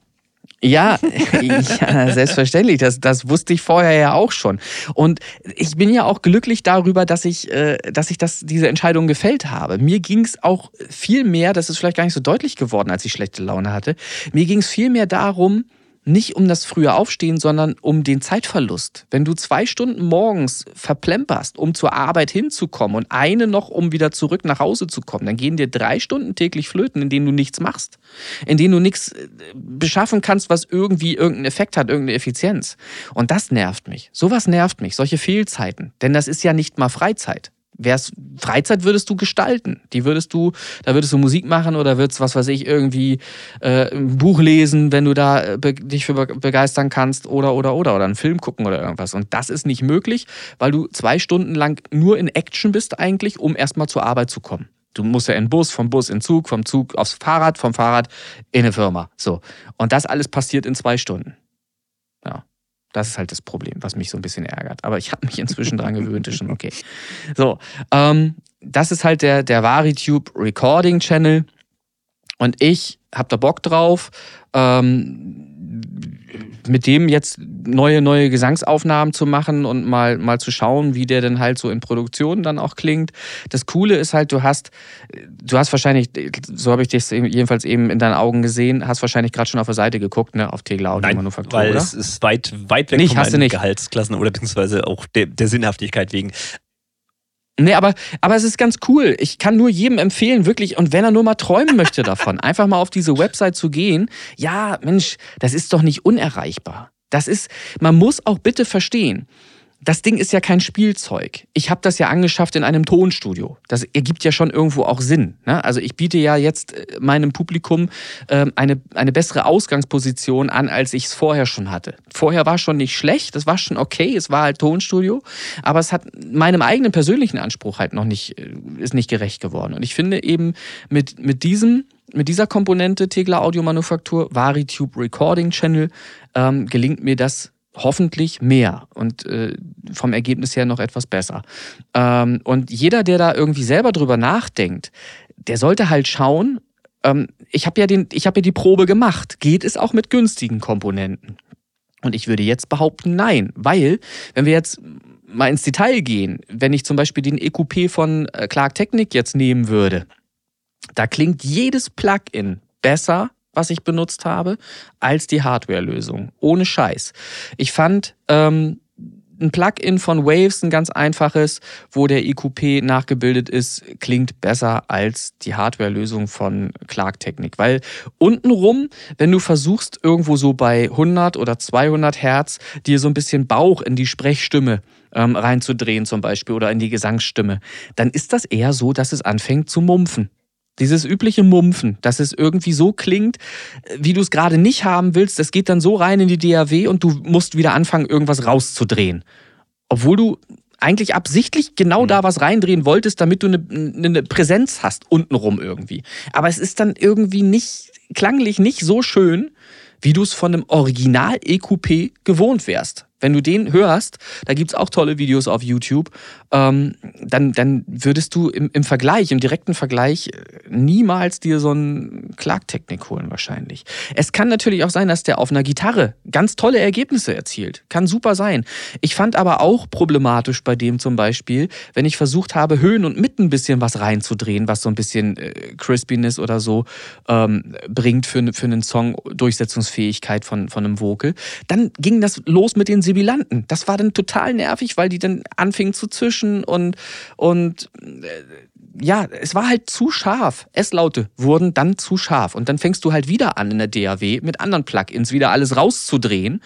Ja, ja, selbstverständlich. Das, das wusste ich vorher ja auch schon. Und ich bin ja auch glücklich darüber, dass ich, äh, dass ich das, diese Entscheidung gefällt habe. Mir ging es auch viel mehr, das ist vielleicht gar nicht so deutlich geworden, als ich schlechte Laune hatte. Mir ging es viel mehr darum, nicht um das frühe Aufstehen, sondern um den Zeitverlust. Wenn du zwei Stunden morgens verplemperst, um zur Arbeit hinzukommen und eine noch, um wieder zurück nach Hause zu kommen, dann gehen dir drei Stunden täglich flöten, in denen du nichts machst, in denen du nichts äh, beschaffen kannst, was irgendwie irgendeinen Effekt hat, irgendeine Effizienz. Und das nervt mich. Sowas nervt mich, solche Fehlzeiten. Denn das ist ja nicht mal Freizeit wär's, Freizeit würdest du gestalten. Die würdest du, da würdest du Musik machen oder würdest, was weiß ich, irgendwie äh, ein Buch lesen, wenn du da äh, be dich für begeistern kannst oder, oder, oder, oder einen Film gucken oder irgendwas. Und das ist nicht möglich, weil du zwei Stunden lang nur in Action bist eigentlich, um erstmal zur Arbeit zu kommen. Du musst ja in den Bus, vom Bus in Zug, vom Zug aufs Fahrrad, vom Fahrrad in eine Firma. So. Und das alles passiert in zwei Stunden. Das ist halt das Problem, was mich so ein bisschen ärgert. Aber ich habe mich inzwischen dran gewöhnt, ist schon okay. So, ähm, das ist halt der, der VariTube Recording Channel. Und ich habe da Bock drauf. Ähm, mit dem jetzt neue, neue Gesangsaufnahmen zu machen und mal, mal zu schauen, wie der denn halt so in Produktion dann auch klingt. Das Coole ist halt, du hast, du hast wahrscheinlich, so habe ich dich jedenfalls eben in deinen Augen gesehen, hast wahrscheinlich gerade schon auf der Seite geguckt, ne, auf Tegla Audio Manufaktur, weil oder? es ist weit, weit weg nicht, von meinen Gehaltsklassen oder beziehungsweise auch der, der Sinnhaftigkeit wegen. Nee, aber, aber es ist ganz cool. Ich kann nur jedem empfehlen, wirklich, und wenn er nur mal träumen möchte davon, einfach mal auf diese Website zu gehen. Ja, Mensch, das ist doch nicht unerreichbar. Das ist, man muss auch bitte verstehen, das Ding ist ja kein Spielzeug. Ich habe das ja angeschafft in einem Tonstudio. Das ergibt ja schon irgendwo auch Sinn. Ne? Also ich biete ja jetzt äh, meinem Publikum ähm, eine, eine bessere Ausgangsposition an, als ich es vorher schon hatte. Vorher war schon nicht schlecht, das war schon okay, es war halt Tonstudio, aber es hat meinem eigenen persönlichen Anspruch halt noch nicht, äh, ist nicht gerecht geworden. Und ich finde eben mit, mit diesem mit dieser Komponente Tegler Audiomanufaktur, VariTube Recording Channel, ähm, gelingt mir das hoffentlich mehr und äh, vom Ergebnis her noch etwas besser. Ähm, und jeder, der da irgendwie selber drüber nachdenkt, der sollte halt schauen, ähm, ich habe ja, den, ich hab ja die Probe gemacht, geht es auch mit günstigen Komponenten? Und ich würde jetzt behaupten, nein, weil wenn wir jetzt mal ins Detail gehen, wenn ich zum Beispiel den EQP von äh, Clark Technic jetzt nehmen würde, da klingt jedes Plugin besser was ich benutzt habe, als die Hardware-Lösung. Ohne Scheiß. Ich fand ähm, ein Plugin von Waves, ein ganz einfaches, wo der IQP nachgebildet ist, klingt besser als die Hardware-Lösung von Clark Technic. Weil untenrum, wenn du versuchst, irgendwo so bei 100 oder 200 Hertz dir so ein bisschen Bauch in die Sprechstimme ähm, reinzudrehen zum Beispiel oder in die Gesangsstimme, dann ist das eher so, dass es anfängt zu mumpfen. Dieses übliche Mumpfen, dass es irgendwie so klingt, wie du es gerade nicht haben willst, das geht dann so rein in die DAW und du musst wieder anfangen, irgendwas rauszudrehen. Obwohl du eigentlich absichtlich genau mhm. da was reindrehen wolltest, damit du eine, eine Präsenz hast, untenrum irgendwie. Aber es ist dann irgendwie nicht, klanglich nicht so schön, wie du es von einem Original-EQP gewohnt wärst wenn du den hörst, da gibt es auch tolle Videos auf YouTube, ähm, dann, dann würdest du im, im Vergleich, im direkten Vergleich äh, niemals dir so einen Klagtechnik holen wahrscheinlich. Es kann natürlich auch sein, dass der auf einer Gitarre ganz tolle Ergebnisse erzielt. Kann super sein. Ich fand aber auch problematisch bei dem zum Beispiel, wenn ich versucht habe, Höhen und Mitten ein bisschen was reinzudrehen, was so ein bisschen äh, Crispiness oder so ähm, bringt für, für einen Song, Durchsetzungsfähigkeit von, von einem Vocal, dann ging das los mit den Sibilanten. Das war dann total nervig, weil die dann anfingen zu zischen und, und äh, ja, es war halt zu scharf. S-Laute wurden dann zu scharf. Und dann fängst du halt wieder an in der DAW mit anderen Plugins wieder alles rauszudrehen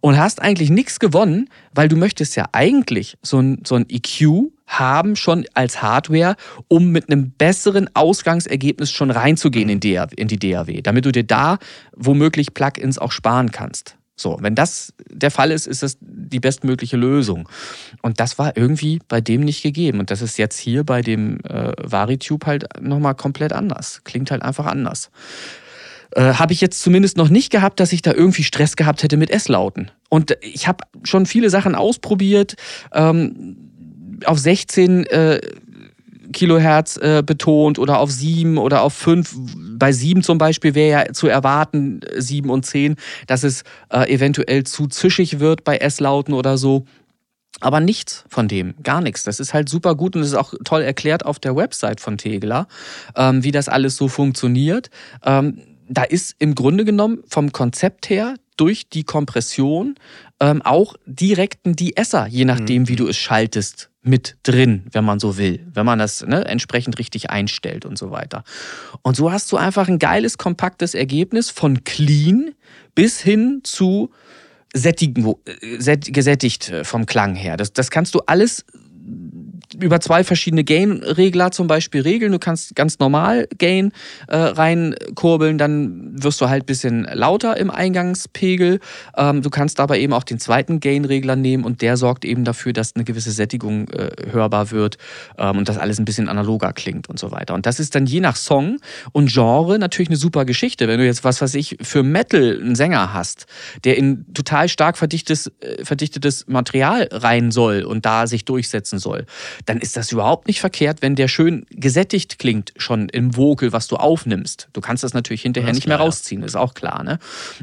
und hast eigentlich nichts gewonnen, weil du möchtest ja eigentlich so ein, so ein EQ haben schon als Hardware, um mit einem besseren Ausgangsergebnis schon reinzugehen in, die DAW, damit du dir da womöglich Plugins auch sparen kannst. So, wenn das der Fall ist, ist das die bestmögliche Lösung. Und das war irgendwie bei dem nicht gegeben. Und das ist jetzt hier bei dem äh, Varitube halt nochmal komplett anders. Klingt halt einfach anders. Äh, habe ich jetzt zumindest noch nicht gehabt, dass ich da irgendwie Stress gehabt hätte mit S-Lauten. Und ich habe schon viele Sachen ausprobiert. Ähm, auf 16 äh, Kilohertz äh, betont oder auf 7 oder auf 5. Bei 7 zum Beispiel wäre ja zu erwarten, 7 und 10, dass es äh, eventuell zu zischig wird bei S-Lauten oder so. Aber nichts von dem, gar nichts. Das ist halt super gut und es ist auch toll erklärt auf der Website von Tegler, ähm, wie das alles so funktioniert. Ähm, da ist im Grunde genommen vom Konzept her durch die Kompression ähm, auch direkt ein De-Esser, je nachdem, mhm. wie du es schaltest, mit drin, wenn man so will, wenn man das ne, entsprechend richtig einstellt und so weiter. Und so hast du einfach ein geiles, kompaktes Ergebnis von clean bis hin zu sättigen, äh, gesättigt äh, vom Klang her. Das, das kannst du alles über zwei verschiedene Gain-Regler zum Beispiel regeln. Du kannst ganz normal Gain äh, reinkurbeln, dann wirst du halt ein bisschen lauter im Eingangspegel. Ähm, du kannst aber eben auch den zweiten Gain-Regler nehmen und der sorgt eben dafür, dass eine gewisse Sättigung äh, hörbar wird ähm, und das alles ein bisschen analoger klingt und so weiter. Und das ist dann je nach Song und Genre natürlich eine super Geschichte. Wenn du jetzt was, was ich für Metal einen Sänger hast, der in total stark verdichtetes, äh, verdichtetes Material rein soll und da sich durchsetzen soll, dann ist das überhaupt nicht verkehrt, wenn der schön gesättigt klingt, schon im Vocal, was du aufnimmst. Du kannst das natürlich hinterher das nicht klar, mehr rausziehen, ja. ist auch klar. Ne?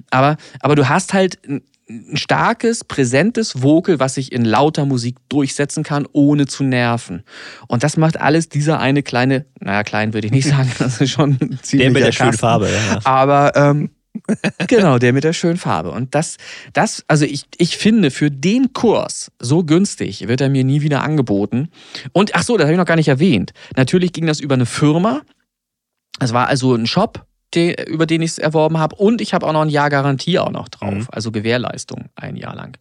Aber, aber du hast halt ein starkes, präsentes Vocal, was sich in lauter Musik durchsetzen kann, ohne zu nerven. Und das macht alles dieser eine kleine, naja, klein würde ich nicht sagen, das ist schon ziemlich. Der mit der schönen Farbe, ja. Aber ähm, genau, der mit der schönen Farbe. Und das, das, also ich, ich finde, für den Kurs so günstig wird er mir nie wieder angeboten. Und ach so, das habe ich noch gar nicht erwähnt. Natürlich ging das über eine Firma. Es war also ein Shop, den, über den ich es erworben habe. Und ich habe auch noch ein Jahr Garantie auch noch drauf. Mhm. Also Gewährleistung ein Jahr lang.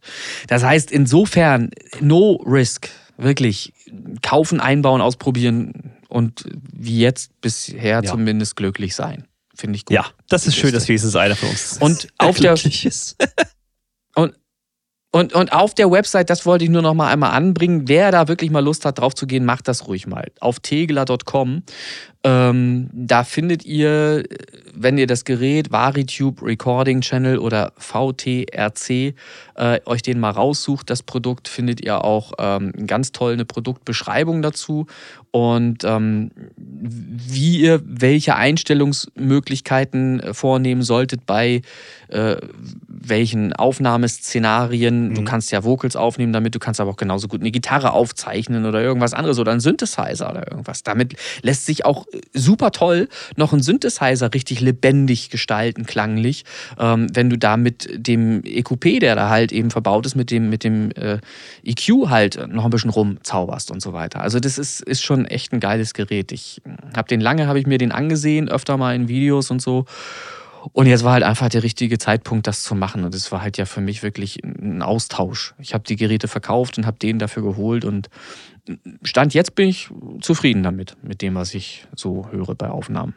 Das heißt, insofern, no risk. Wirklich kaufen, einbauen, ausprobieren und wie jetzt bisher ja. zumindest glücklich sein. Finde ich gut. Ja, das ist schön, dass wenigstens einer von uns und auf der ist. und, und, und auf der Website, das wollte ich nur noch mal einmal anbringen, wer da wirklich mal Lust hat, drauf zu gehen, macht das ruhig mal. Auf tegler.com ähm, da findet ihr, wenn ihr das Gerät Varitube Recording Channel oder VTRC äh, euch den mal raussucht, das Produkt, findet ihr auch ähm, ganz toll eine Produktbeschreibung dazu und ähm, wie ihr welche Einstellungsmöglichkeiten äh, vornehmen solltet bei äh, welchen Aufnahmeszenarien. Mhm. Du kannst ja Vocals aufnehmen damit, du kannst aber auch genauso gut eine Gitarre aufzeichnen oder irgendwas anderes oder einen Synthesizer oder irgendwas. Damit lässt sich auch super toll noch einen Synthesizer richtig lebendig gestalten, klanglich, ähm, wenn du da mit dem EQP, der da halt eben verbaut ist, mit dem, mit dem äh, EQ halt noch ein bisschen rumzauberst und so weiter. Also das ist, ist schon echt ein geiles Gerät. Ich habe den lange, habe ich mir den angesehen, öfter mal in Videos und so. Und jetzt war halt einfach der richtige Zeitpunkt, das zu machen. Und es war halt ja für mich wirklich ein Austausch. Ich habe die Geräte verkauft und habe den dafür geholt und Stand jetzt bin ich zufrieden damit, mit dem, was ich so höre bei Aufnahmen.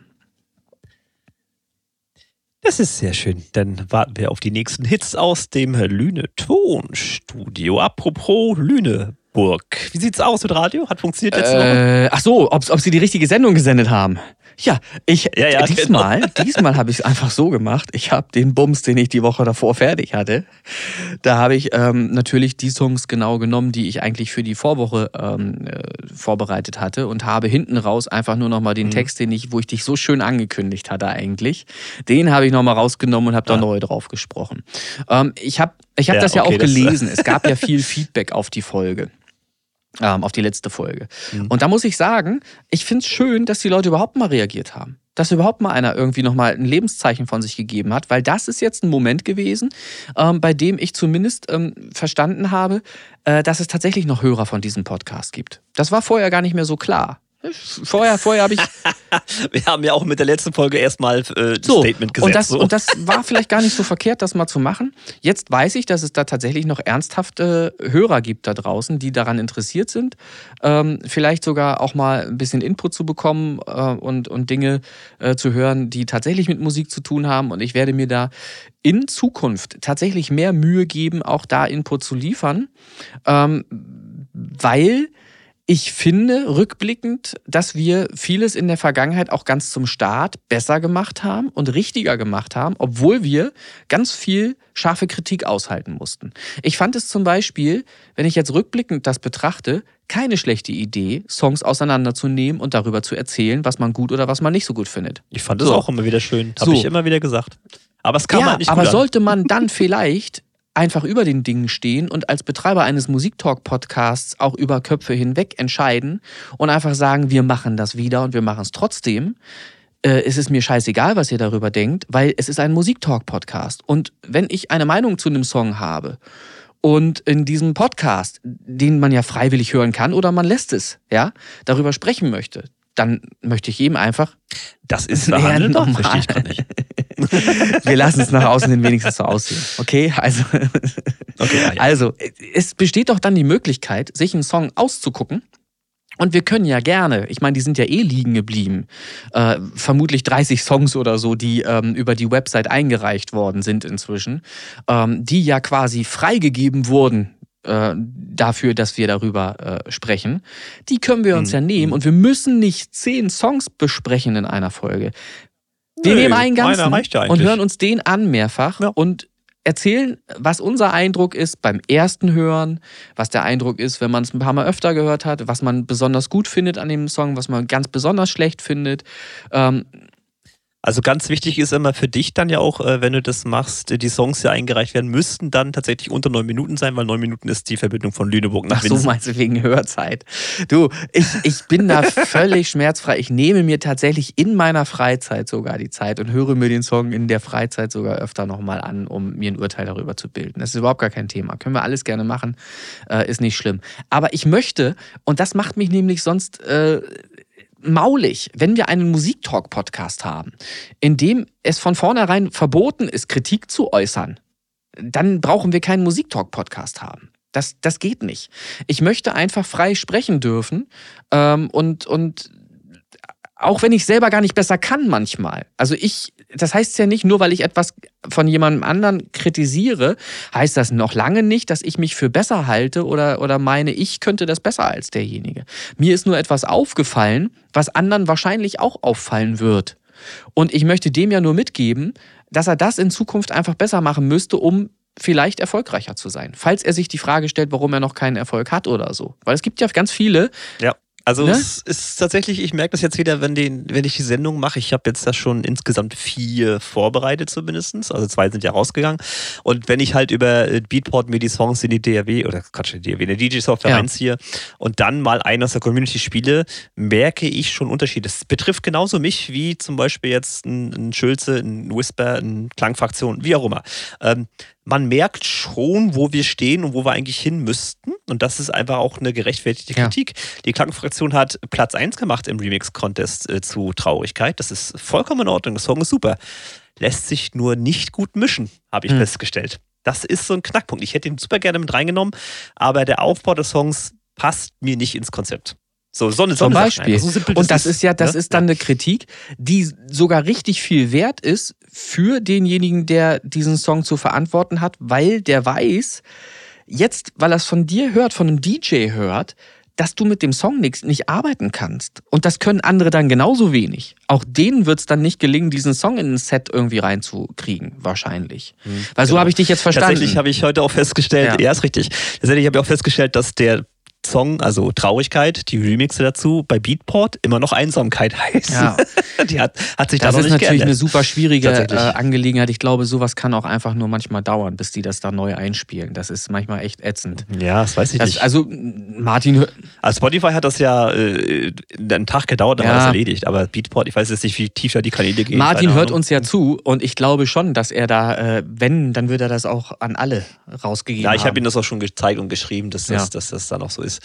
Das ist sehr schön. Dann warten wir auf die nächsten Hits aus dem Lüne Tonstudio. Apropos Lüneburg. Wie sieht's aus mit Radio? Hat funktioniert letzte äh, Woche? Ach so, ob, ob Sie die richtige Sendung gesendet haben. Ja, ich ja, ja, diesmal, genau. diesmal habe ich es einfach so gemacht. Ich habe den Bums, den ich die Woche davor fertig hatte, da habe ich ähm, natürlich die Songs genau genommen, die ich eigentlich für die Vorwoche ähm, äh, vorbereitet hatte und habe hinten raus einfach nur noch mal den mhm. Text, den ich, wo ich dich so schön angekündigt hatte eigentlich, den habe ich noch mal rausgenommen und habe da neu drauf gesprochen. Ähm, ich habe ich hab das ja okay, auch gelesen. Es gab ja viel Feedback auf die Folge. Ähm, auf die letzte Folge. Mhm. Und da muss ich sagen, ich finde es schön, dass die Leute überhaupt mal reagiert haben. Dass überhaupt mal einer irgendwie nochmal ein Lebenszeichen von sich gegeben hat, weil das ist jetzt ein Moment gewesen, ähm, bei dem ich zumindest ähm, verstanden habe, äh, dass es tatsächlich noch Hörer von diesem Podcast gibt. Das war vorher gar nicht mehr so klar. Vorher, vorher habe ich. Wir haben ja auch mit der letzten Folge erstmal äh, so, Statement gesetzt. Und das, so. und das war vielleicht gar nicht so verkehrt, das mal zu machen. Jetzt weiß ich, dass es da tatsächlich noch ernsthafte Hörer gibt da draußen, die daran interessiert sind, ähm, vielleicht sogar auch mal ein bisschen Input zu bekommen äh, und, und Dinge äh, zu hören, die tatsächlich mit Musik zu tun haben. Und ich werde mir da in Zukunft tatsächlich mehr Mühe geben, auch da Input zu liefern, ähm, weil ich finde rückblickend, dass wir vieles in der Vergangenheit auch ganz zum Start besser gemacht haben und richtiger gemacht haben, obwohl wir ganz viel scharfe Kritik aushalten mussten. Ich fand es zum Beispiel, wenn ich jetzt rückblickend das betrachte, keine schlechte Idee, Songs auseinanderzunehmen und darüber zu erzählen, was man gut oder was man nicht so gut findet. Ich fand es so. auch immer wieder schön. Habe so. ich immer wieder gesagt. Aber es kam ja, halt nicht aber gut sollte man dann vielleicht einfach über den Dingen stehen und als Betreiber eines Musiktalk-Podcasts auch über Köpfe hinweg entscheiden und einfach sagen, wir machen das wieder und wir machen es trotzdem. Äh, es ist mir scheißegal, was ihr darüber denkt, weil es ist ein Musiktalk-Podcast. Und wenn ich eine Meinung zu einem Song habe und in diesem Podcast, den man ja freiwillig hören kann oder man lässt es, ja, darüber sprechen möchte, dann möchte ich eben einfach. Das ist verhandelbar, verstehe ich nicht. Wir lassen es nach außen hin wenigstens so aussehen. Okay, also. Okay, ja, ja. Also, es besteht doch dann die Möglichkeit, sich einen Song auszugucken. Und wir können ja gerne, ich meine, die sind ja eh liegen geblieben, äh, vermutlich 30 Songs oder so, die ähm, über die Website eingereicht worden sind inzwischen, ähm, die ja quasi freigegeben wurden äh, dafür, dass wir darüber äh, sprechen. Die können wir uns mhm. ja nehmen und wir müssen nicht zehn Songs besprechen in einer Folge. Wir nee, nehmen einen ganzen ja und hören uns den an mehrfach ja. und erzählen, was unser Eindruck ist beim ersten Hören, was der Eindruck ist, wenn man es ein paar Mal öfter gehört hat, was man besonders gut findet an dem Song, was man ganz besonders schlecht findet. Ähm, also ganz wichtig ist immer für dich dann ja auch, äh, wenn du das machst, die Songs, die eingereicht werden, müssten dann tatsächlich unter neun Minuten sein, weil neun Minuten ist die Verbindung von Lüneburg nach Ach so, meinst du wegen Hörzeit? Du, ich, ich bin da völlig schmerzfrei. Ich nehme mir tatsächlich in meiner Freizeit sogar die Zeit und höre mir den Song in der Freizeit sogar öfter nochmal an, um mir ein Urteil darüber zu bilden. Das ist überhaupt gar kein Thema. Können wir alles gerne machen, äh, ist nicht schlimm. Aber ich möchte, und das macht mich nämlich sonst... Äh, maulig, wenn wir einen Musiktalk-Podcast haben, in dem es von vornherein verboten ist, Kritik zu äußern, dann brauchen wir keinen Musiktalk-Podcast haben. Das, das geht nicht. Ich möchte einfach frei sprechen dürfen ähm, und, und auch wenn ich selber gar nicht besser kann manchmal. Also ich, das heißt ja nicht, nur weil ich etwas von jemandem anderen kritisiere, heißt das noch lange nicht, dass ich mich für besser halte oder, oder meine, ich könnte das besser als derjenige. Mir ist nur etwas aufgefallen, was anderen wahrscheinlich auch auffallen wird. Und ich möchte dem ja nur mitgeben, dass er das in Zukunft einfach besser machen müsste, um vielleicht erfolgreicher zu sein. Falls er sich die Frage stellt, warum er noch keinen Erfolg hat oder so. Weil es gibt ja ganz viele, ja. Also ne? es ist tatsächlich, ich merke das jetzt wieder, wenn, den, wenn ich die Sendung mache. Ich habe jetzt da schon insgesamt vier vorbereitet zumindest. Also zwei sind ja rausgegangen. Und wenn ich halt über Beatport mir die Songs in die DAW oder Quatsch, die DAW, in der DJ-Software ja. reinziehe und dann mal einen aus der Community spiele, merke ich schon Unterschiede. Das betrifft genauso mich wie zum Beispiel jetzt ein, ein Schulze, ein Whisper, eine Klangfraktion, wie auch immer. Ähm, man merkt schon, wo wir stehen und wo wir eigentlich hin müssten. Und das ist einfach auch eine gerechtfertigte Kritik. Ja. Die Klangfraktion hat Platz 1 gemacht im Remix-Contest äh, zu Traurigkeit. Das ist vollkommen in Ordnung. Der Song ist super. Lässt sich nur nicht gut mischen, habe ich hm. festgestellt. Das ist so ein Knackpunkt. Ich hätte ihn super gerne mit reingenommen, aber der Aufbau des Songs passt mir nicht ins Konzept. So, so eine, Zum Beispiel. So simpel, und das ist, ist ja, das ne? ist dann eine Kritik, die sogar richtig viel wert ist für denjenigen, der diesen Song zu verantworten hat, weil der weiß, jetzt, weil er es von dir hört, von einem DJ hört, dass du mit dem Song nix, nicht arbeiten kannst. Und das können andere dann genauso wenig. Auch denen wird es dann nicht gelingen, diesen Song in ein Set irgendwie reinzukriegen, wahrscheinlich. Mhm, Weil so genau. habe ich dich jetzt verstanden. Tatsächlich habe ich heute auch festgestellt, ja, ja ist richtig. Tatsächlich habe ich auch festgestellt, dass der Song, also Traurigkeit, die Remixe dazu, bei Beatport immer noch Einsamkeit heißen. Ja. die hat, hat sich das da noch nicht Das ist natürlich geändert. eine super schwierige äh, Angelegenheit. Ich glaube, sowas kann auch einfach nur manchmal dauern, bis die das da neu einspielen. Das ist manchmal echt ätzend. Ja, das weiß ich das, nicht. Also Martin... Also Spotify hat das ja äh, einen Tag gedauert, dann ja. war das erledigt. Aber Beatport, ich weiß jetzt nicht, wie tief da die Kanäle gehen. Martin hört uns ja zu und ich glaube schon, dass er da, äh, wenn, dann würde er das auch an alle rausgegeben. Ja, ich habe ihm das auch schon gezeigt und geschrieben, dass das, ja. dass das dann auch so ist.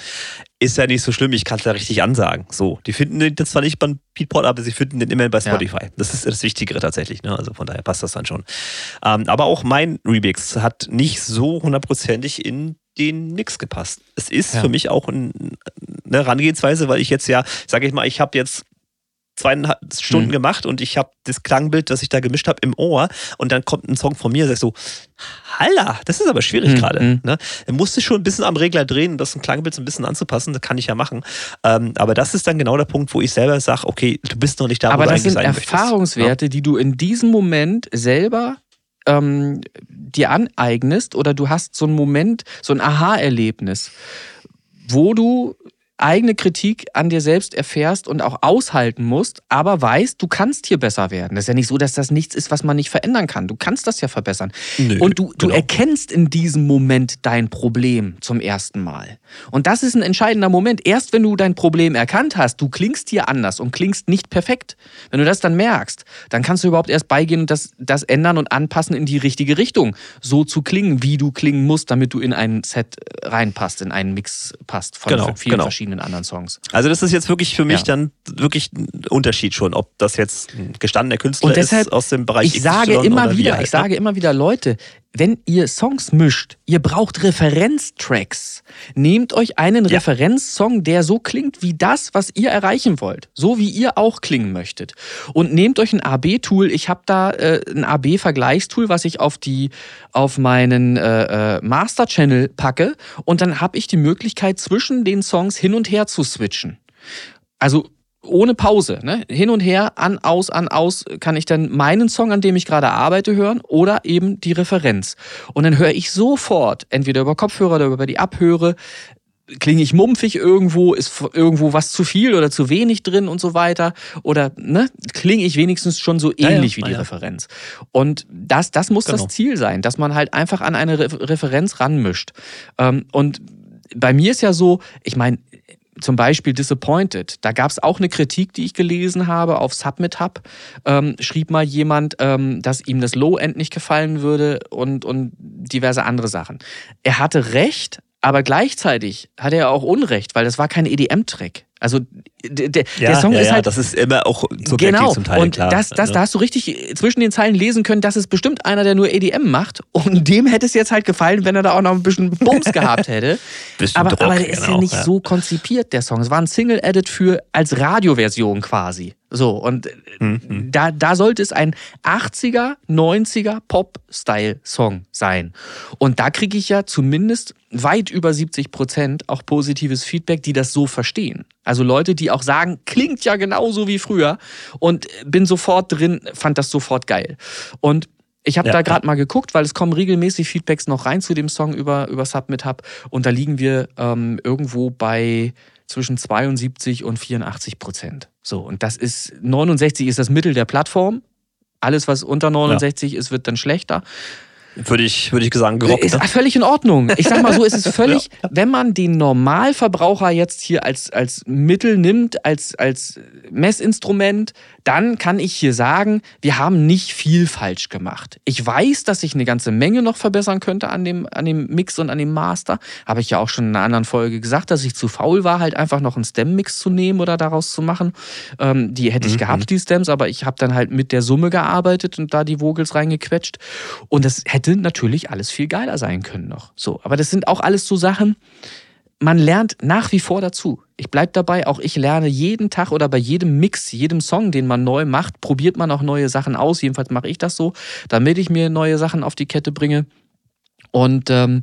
Ist ja nicht so schlimm, ich kann es ja richtig ansagen. So, die finden den zwar nicht beim Beatport, aber sie finden den immerhin bei Spotify. Ja. Das ist das Wichtigere tatsächlich. Ne? Also von daher passt das dann schon. Ähm, aber auch mein Remix hat nicht so hundertprozentig in den Mix gepasst. Es ist ja. für mich auch ein, eine Herangehensweise, weil ich jetzt ja, sage ich mal, ich habe jetzt zweieinhalb Stunden mhm. gemacht und ich habe das Klangbild, das ich da gemischt habe, im Ohr und dann kommt ein Song von mir und sag so, Halla, das ist aber schwierig mhm. gerade. Mhm. Ne? Musste schon ein bisschen am Regler drehen, um das Klangbild so ein bisschen anzupassen, das kann ich ja machen. Ähm, aber das ist dann genau der Punkt, wo ich selber sage, okay, du bist noch nicht da, aber wo du eigentlich sein möchtest. Aber das sind Erfahrungswerte, ja? die du in diesem Moment selber ähm, dir aneignest oder du hast so einen Moment, so ein Aha-Erlebnis, wo du eigene Kritik an dir selbst erfährst und auch aushalten musst, aber weißt, du kannst hier besser werden. Das ist ja nicht so, dass das nichts ist, was man nicht verändern kann. Du kannst das ja verbessern. Nö, und du, du genau. erkennst in diesem Moment dein Problem zum ersten Mal. Und das ist ein entscheidender Moment. Erst wenn du dein Problem erkannt hast, du klingst hier anders und klingst nicht perfekt. Wenn du das dann merkst, dann kannst du überhaupt erst beigehen und das, das ändern und anpassen in die richtige Richtung. So zu klingen, wie du klingen musst, damit du in ein Set reinpasst, in einen Mix passt von genau, vielen genau. verschiedenen verschiedenen anderen Songs. Also das ist jetzt wirklich für mich ja. dann wirklich ein Unterschied schon, ob das jetzt ein gestandener Künstler und deshalb, ist aus dem Bereich Ich sage immer wieder, ich sage immer wieder, Leute, wenn ihr Songs mischt, ihr braucht Referenztracks. Nehmt euch einen ja. Referenzsong, der so klingt wie das, was ihr erreichen wollt. So wie ihr auch klingen möchtet. Und nehmt euch ein AB-Tool. Ich habe da äh, ein AB-Vergleichstool, was ich auf, die, auf meinen äh, äh, Master-Channel packe. Und dann habe ich die Möglichkeit, zwischen den Songs hin und her zu switchen. Also ohne Pause, ne? hin und her, an, aus, an, aus, kann ich dann meinen Song, an dem ich gerade arbeite, hören oder eben die Referenz. Und dann höre ich sofort, entweder über Kopfhörer oder über die Abhöre, klinge ich mumpfig irgendwo, ist irgendwo was zu viel oder zu wenig drin und so weiter. Oder ne, klinge ich wenigstens schon so ähnlich ja, ja, wie die ja. Referenz. Und das, das muss genau. das Ziel sein, dass man halt einfach an eine Re Referenz ranmischt. Ähm, und bei mir ist ja so, ich meine, zum Beispiel Disappointed. Da gab es auch eine Kritik, die ich gelesen habe auf Submit Hub. Ähm, schrieb mal jemand, ähm, dass ihm das Low-End nicht gefallen würde und, und diverse andere Sachen. Er hatte recht, aber gleichzeitig hatte er auch Unrecht, weil das war kein EDM-Track. Also der, der ja, Song ja, ist halt. das ist immer auch subjektiv genau. zum Teil. Und klar, das, das, ne? da hast du richtig zwischen den Zeilen lesen können, dass es bestimmt einer, der nur EDM macht. Und dem hätte es jetzt halt gefallen, wenn er da auch noch ein bisschen Bums gehabt hätte. aber, Druck, aber der ist genau, ja nicht ja. so konzipiert, der Song. Es war ein Single-Edit für als Radioversion quasi. So, und mhm. da, da sollte es ein 80er, 90er Pop-Style-Song sein. Und da kriege ich ja zumindest weit über 70 Prozent auch positives Feedback, die das so verstehen. Also Leute, die auch sagen, klingt ja genauso wie früher und bin sofort drin, fand das sofort geil. Und ich habe ja, da gerade mal geguckt, weil es kommen regelmäßig Feedbacks noch rein zu dem Song über, über Submit Hub und da liegen wir ähm, irgendwo bei zwischen 72 und 84 Prozent. So, und das ist 69 ist das Mittel der Plattform. Alles, was unter 69 ja. ist, wird dann schlechter. Würde ich, würde ich sagen, gerockt. Ist ne? völlig in Ordnung. Ich sag mal so, ist es völlig, ja. wenn man den Normalverbraucher jetzt hier als, als Mittel nimmt, als, als Messinstrument, dann kann ich hier sagen, wir haben nicht viel falsch gemacht. Ich weiß, dass ich eine ganze Menge noch verbessern könnte an dem, an dem Mix und an dem Master. Habe ich ja auch schon in einer anderen Folge gesagt, dass ich zu faul war, halt einfach noch einen Stem-Mix zu nehmen oder daraus zu machen. Ähm, die hätte ich mhm. gehabt, die Stems, aber ich habe dann halt mit der Summe gearbeitet und da die Vogels reingequetscht. Und das hätte natürlich alles viel geiler sein können noch. So, aber das sind auch alles so Sachen, man lernt nach wie vor dazu. Ich bleibe dabei, auch ich lerne jeden Tag oder bei jedem Mix, jedem Song, den man neu macht, probiert man auch neue Sachen aus. Jedenfalls mache ich das so, damit ich mir neue Sachen auf die Kette bringe. Und ähm,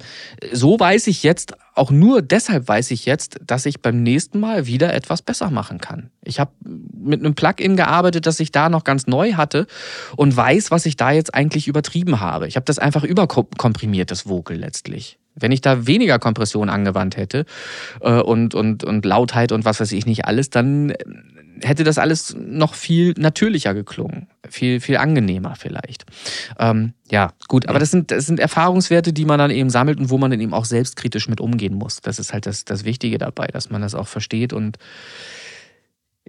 so weiß ich jetzt, auch nur deshalb weiß ich jetzt, dass ich beim nächsten Mal wieder etwas besser machen kann. Ich habe mit einem Plugin gearbeitet, das ich da noch ganz neu hatte und weiß, was ich da jetzt eigentlich übertrieben habe. Ich habe das einfach überkomprimiert, das Vocal letztlich. Wenn ich da weniger Kompression angewandt hätte äh, und, und, und Lautheit und was weiß ich nicht alles, dann hätte das alles noch viel natürlicher geklungen, viel, viel angenehmer vielleicht. Ähm, ja, gut, aber das sind, das sind Erfahrungswerte, die man dann eben sammelt und wo man dann eben auch selbstkritisch mit umgehen muss. Das ist halt das, das Wichtige dabei, dass man das auch versteht und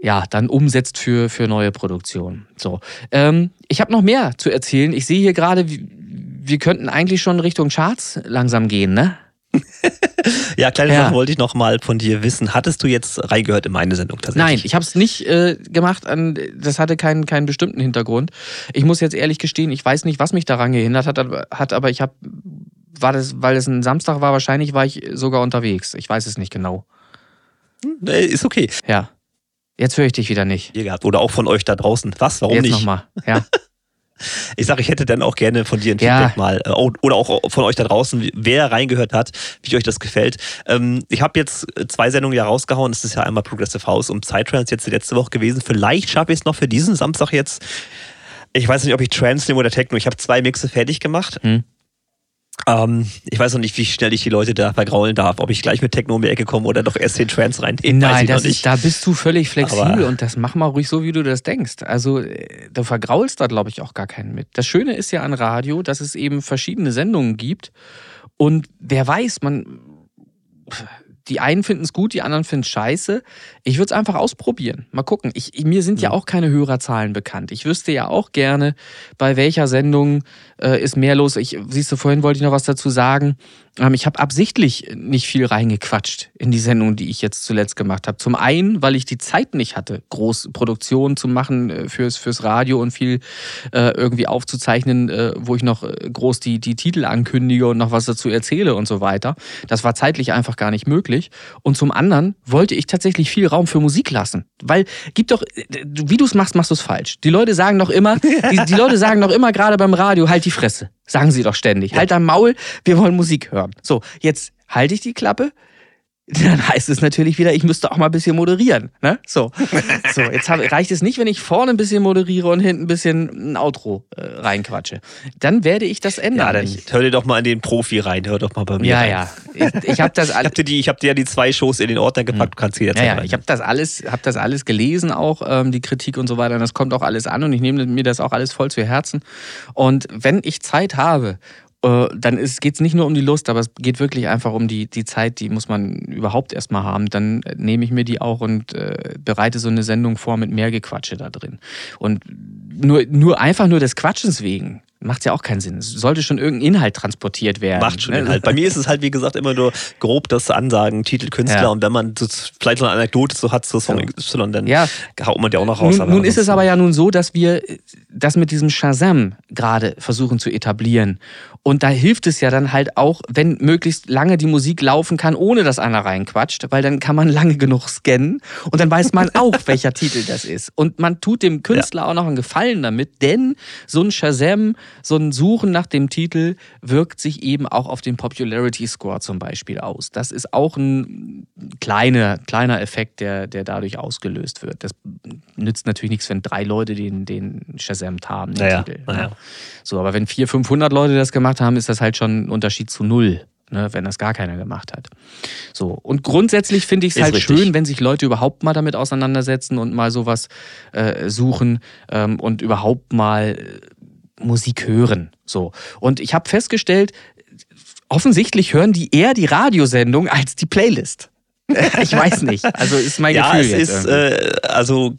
ja, dann umsetzt für, für neue Produktionen. So. Ähm, ich habe noch mehr zu erzählen. Ich sehe hier gerade, wir könnten eigentlich schon Richtung Charts langsam gehen, ne? ja, kleine ja. Sache wollte ich noch mal von dir wissen. Hattest du jetzt reingehört in meine Sendung tatsächlich? Nein, ich habe es nicht äh, gemacht. An, das hatte keinen, keinen bestimmten Hintergrund. Ich muss jetzt ehrlich gestehen, ich weiß nicht, was mich daran gehindert hat, hat aber ich habe, war das, weil es ein Samstag war, wahrscheinlich war ich sogar unterwegs. Ich weiß es nicht genau. Hm, ist okay. Ja. Jetzt höre ich dich wieder nicht. Ihr gehabt. Oder auch von euch da draußen. Was? Warum jetzt nicht? Nochmal. Ja. Ich sage, ich hätte dann auch gerne von dir ein ja. Feedback mal äh, oder auch von euch da draußen, wer reingehört hat, wie euch das gefällt. Ähm, ich habe jetzt zwei Sendungen ja rausgehauen. Es ist ja einmal Progressive House und Psytrance jetzt die letzte Woche gewesen. Vielleicht schaffe ich es noch für diesen Samstag jetzt. Ich weiß nicht, ob ich Trance nehme oder Techno. Ich habe zwei Mixe fertig gemacht. Hm. Ähm, ich weiß noch nicht, wie schnell ich die Leute da vergraulen darf, ob ich gleich mit Techno um die Ecke komme oder doch erst den Trance reinnehmen. Nein, das ist, da bist du völlig flexibel Aber und das mach mal ruhig so, wie du das denkst. Also äh, du vergraulst da, glaube ich, auch gar keinen mit. Das Schöne ist ja an Radio, dass es eben verschiedene Sendungen gibt und wer weiß, man die einen finden es gut, die anderen finden es scheiße. Ich würde es einfach ausprobieren. Mal gucken. Ich, mir sind ja auch keine Hörerzahlen bekannt. Ich wüsste ja auch gerne, bei welcher Sendung äh, ist mehr los. Ich, siehst du, vorhin wollte ich noch was dazu sagen. Ähm, ich habe absichtlich nicht viel reingequatscht in die Sendung, die ich jetzt zuletzt gemacht habe. Zum einen, weil ich die Zeit nicht hatte, groß Produktionen zu machen äh, fürs, fürs Radio und viel äh, irgendwie aufzuzeichnen, äh, wo ich noch äh, groß die, die Titel ankündige und noch was dazu erzähle und so weiter. Das war zeitlich einfach gar nicht möglich. Und zum anderen wollte ich tatsächlich viel Raum für Musik lassen. Weil, gibt doch, äh, wie du es machst, machst du es falsch. Die Leute sagen doch immer, die, die Leute sagen doch immer gerade beim Radio, halt die Fresse. Sagen sie doch ständig. Ja. Halt dein Maul, wir wollen Musik hören. So, jetzt halte ich die Klappe, dann heißt es natürlich wieder, ich müsste auch mal ein bisschen moderieren. Ne? So. so, jetzt hab, reicht es nicht, wenn ich vorne ein bisschen moderiere und hinten ein bisschen ein Outro äh, reinquatsche. Dann werde ich das ändern. Ja, dann hör dir doch mal an den Profi rein, hör doch mal bei mir. Ja, rein. ja. Ich, ich habe das alles. ich habe dir, hab dir ja die zwei Shows in den Ordner gepackt, du kannst jederzeit ja, ja, Ich habe das alles, habe das alles gelesen, auch ähm, die Kritik und so weiter. Und das kommt auch alles an und ich nehme mir das auch alles voll zu Herzen. Und wenn ich Zeit habe dann geht es nicht nur um die Lust, aber es geht wirklich einfach um die, die Zeit, die muss man überhaupt erstmal haben. Dann nehme ich mir die auch und äh, bereite so eine Sendung vor mit mehr Gequatsche da drin. Und nur, nur einfach nur des Quatschens wegen macht ja auch keinen Sinn. Es sollte schon irgendein Inhalt transportiert werden. Macht schon ne? Inhalt. Bei mir ist es halt, wie gesagt, immer nur grob das Ansagen, Titel, Künstler. Ja. Und wenn man vielleicht noch eine Anekdote so hat zu Song Y, dann ja. haut man die auch noch raus. Nun, nun ist es aber ja nun so, dass wir das mit diesem Shazam gerade versuchen zu etablieren. Und da hilft es ja dann halt auch, wenn möglichst lange die Musik laufen kann, ohne dass einer reinquatscht, weil dann kann man lange genug scannen und dann weiß man auch, welcher Titel das ist. Und man tut dem Künstler ja. auch noch einen Gefallen damit, denn so ein Shazam, so ein Suchen nach dem Titel wirkt sich eben auch auf den Popularity Score zum Beispiel aus. Das ist auch ein kleiner, kleiner Effekt, der, der dadurch ausgelöst wird. Das nützt natürlich nichts, wenn drei Leute den, den Shazam haben, den naja, Titel. Naja. So, aber wenn 400, 500 Leute das gemacht haben, ist das halt schon ein Unterschied zu null. Ne, wenn das gar keiner gemacht hat. So. Und grundsätzlich finde ich es halt richtig. schön, wenn sich Leute überhaupt mal damit auseinandersetzen und mal sowas äh, suchen ähm, und überhaupt mal äh, Musik hören. So. Und ich habe festgestellt, offensichtlich hören die eher die Radiosendung als die Playlist. ich weiß nicht. Also ist mein ja, Gefühl. Ja, es ist äh, also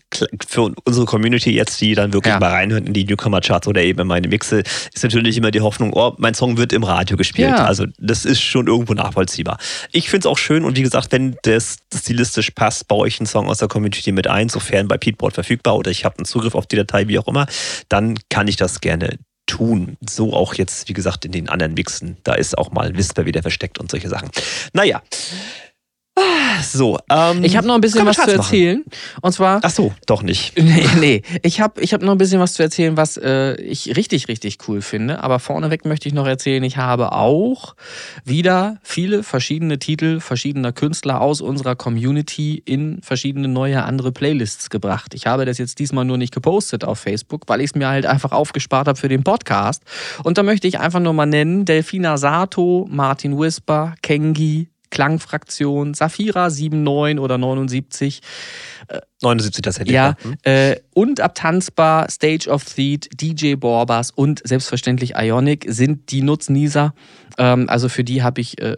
für unsere Community jetzt, die dann wirklich ja. mal reinhören in die Newcomer-Charts oder eben in meine Mixe, ist natürlich immer die Hoffnung, oh, mein Song wird im Radio gespielt. Ja. Also das ist schon irgendwo nachvollziehbar. Ich finde es auch schön und wie gesagt, wenn das stilistisch passt, baue ich einen Song aus der Community mit ein, sofern bei Peatboard verfügbar oder ich habe einen Zugriff auf die Datei, wie auch immer, dann kann ich das gerne tun. So auch jetzt, wie gesagt, in den anderen Mixen. Da ist auch mal Whisper wieder versteckt und solche Sachen. Naja. So, ähm, Ich habe noch ein bisschen was zu erzählen. Und zwar. Ach so, doch nicht. Nee, nee. Ich habe ich hab noch ein bisschen was zu erzählen, was äh, ich richtig, richtig cool finde. Aber vorneweg möchte ich noch erzählen, ich habe auch wieder viele verschiedene Titel verschiedener Künstler aus unserer Community in verschiedene neue andere Playlists gebracht. Ich habe das jetzt diesmal nur nicht gepostet auf Facebook, weil ich es mir halt einfach aufgespart habe für den Podcast. Und da möchte ich einfach nur mal nennen: Delfina Sato, Martin Whisper, Kengi, Klangfraktion, Safira 79 oder 79. 79 tatsächlich. Ja, Hm. äh, und Abtanzbar, Stage of Theat, DJ Borbas und selbstverständlich Ionic sind die Nutznießer. Ähm, also für die habe ich äh,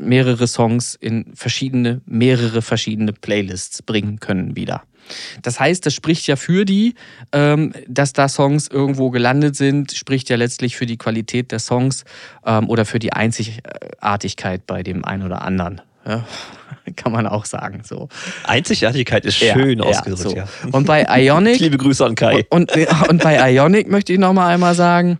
mehrere Songs in verschiedene, mehrere verschiedene Playlists bringen können wieder. Das heißt, das spricht ja für die, ähm, dass da Songs irgendwo gelandet sind, spricht ja letztlich für die Qualität der Songs ähm, oder für die Einzigartigkeit bei dem einen oder anderen. Ja, kann man auch sagen. So. Einzigartigkeit ist Ja, schön ja, ausgedrückt, so. ja. Und bei Ionic Liebe Grüße an Kai. und, und bei Ionic möchte ich nochmal einmal sagen,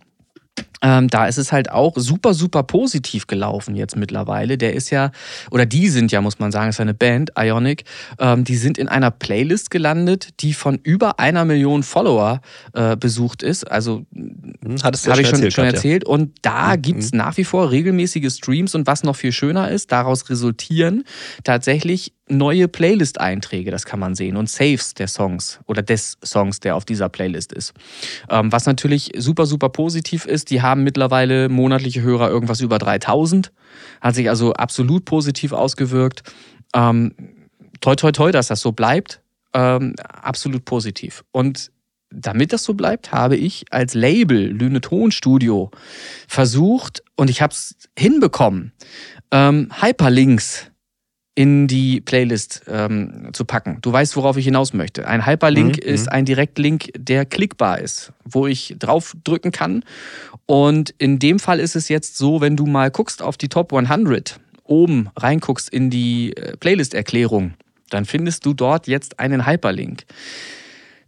ähm, da ist es halt auch super, super positiv gelaufen jetzt mittlerweile. Der ist ja, oder die sind ja, muss man sagen, ist ja eine Band, Ionic, ähm, die sind in einer Playlist gelandet, die von über einer Million Follower äh, besucht ist. Also Hm, Hattest du ja habe ich schon, erzählt schon erzählt. Und da Mhm. gibt es nach wie vor regelmäßige Streams und was noch viel schöner ist, daraus resultieren tatsächlich neue Playlist-Einträge, das kann man sehen, und Saves der Songs oder des Songs, der auf dieser Playlist ist. Ähm, was natürlich super, super positiv ist, die haben mittlerweile monatliche Hörer irgendwas über 3000, hat sich also absolut positiv ausgewirkt. Ähm, toi, toi, toi, dass das so bleibt. Ähm, absolut positiv. Und damit das so bleibt, habe ich als Label Lüne Tonstudio versucht und ich habe es hinbekommen, ähm, Hyperlinks in die Playlist ähm, zu packen. Du weißt, worauf ich hinaus möchte. Ein Hyperlink Mhm, ist ein Direktlink, der klickbar ist, wo ich draufdrücken kann. Und in dem Fall ist es jetzt so, wenn du mal guckst auf die Top 100, oben reinguckst in die äh, Playlist-Erklärung, dann findest du dort jetzt einen Hyperlink.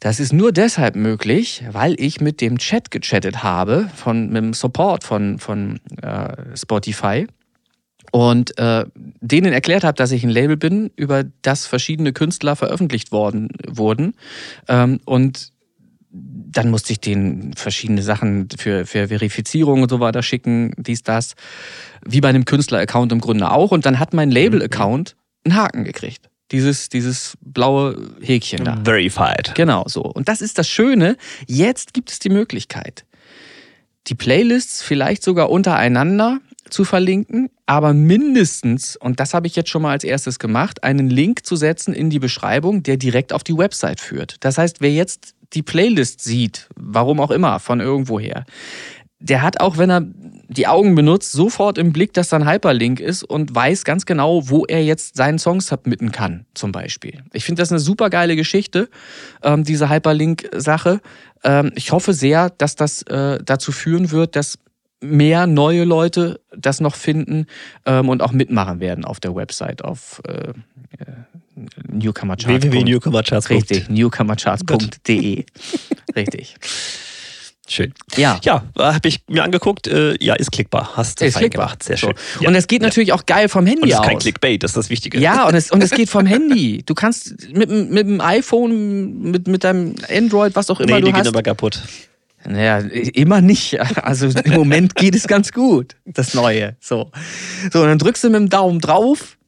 Das ist nur deshalb möglich, weil ich mit dem Chat gechattet habe, von, mit dem Support von, von äh, Spotify und äh, denen erklärt habe, dass ich ein Label bin, über das verschiedene Künstler veröffentlicht worden wurden. Ähm, und dann musste ich denen verschiedene Sachen für, für Verifizierung und so weiter schicken, dies, das. Wie bei einem Künstler-Account im Grunde auch. Und dann hat mein Label-Account einen Haken gekriegt. Dieses, dieses blaue Häkchen da. Verified. Genau so. Und das ist das Schöne. Jetzt gibt es die Möglichkeit, die Playlists vielleicht sogar untereinander zu verlinken, aber mindestens, und das habe ich jetzt schon mal als erstes gemacht, einen Link zu setzen in die Beschreibung, der direkt auf die Website führt. Das heißt, wer jetzt die Playlist sieht, warum auch immer, von irgendwoher, der hat auch, wenn er die Augen benutzt, sofort im Blick, dass da ein Hyperlink ist und weiß ganz genau, wo er jetzt seinen Song submitten kann, zum Beispiel. Ich finde das eine super geile Geschichte, ähm, diese Hyperlink-Sache. Ähm, ich hoffe sehr, dass das äh, dazu führen wird, dass mehr neue Leute das noch finden ähm, und auch mitmachen werden auf der Website, auf äh, äh, Newcomercharts. www.newcomercharts. Richtig, newcomercharts.de. Richtig. Schön. Ja. Ja, habe ich mir angeguckt. Äh, ja, ist klickbar. Hast du Ist klickbar. gemacht. Sehr So. schön. Ja. Und es geht natürlich auch geil vom Handy Und es ist aus. kein Clickbait, das ist das Wichtige. Ja, und es, und es geht vom Handy. Du kannst mit, dem- mit dem iPhone, mit, mit deinem Android, was auch immer Nee, du die gehen hast. aber kaputt. Naja, immer nicht. Also im Moment geht es ganz gut, das Neue. So. So, und dann drückst du mit dem Daumen drauf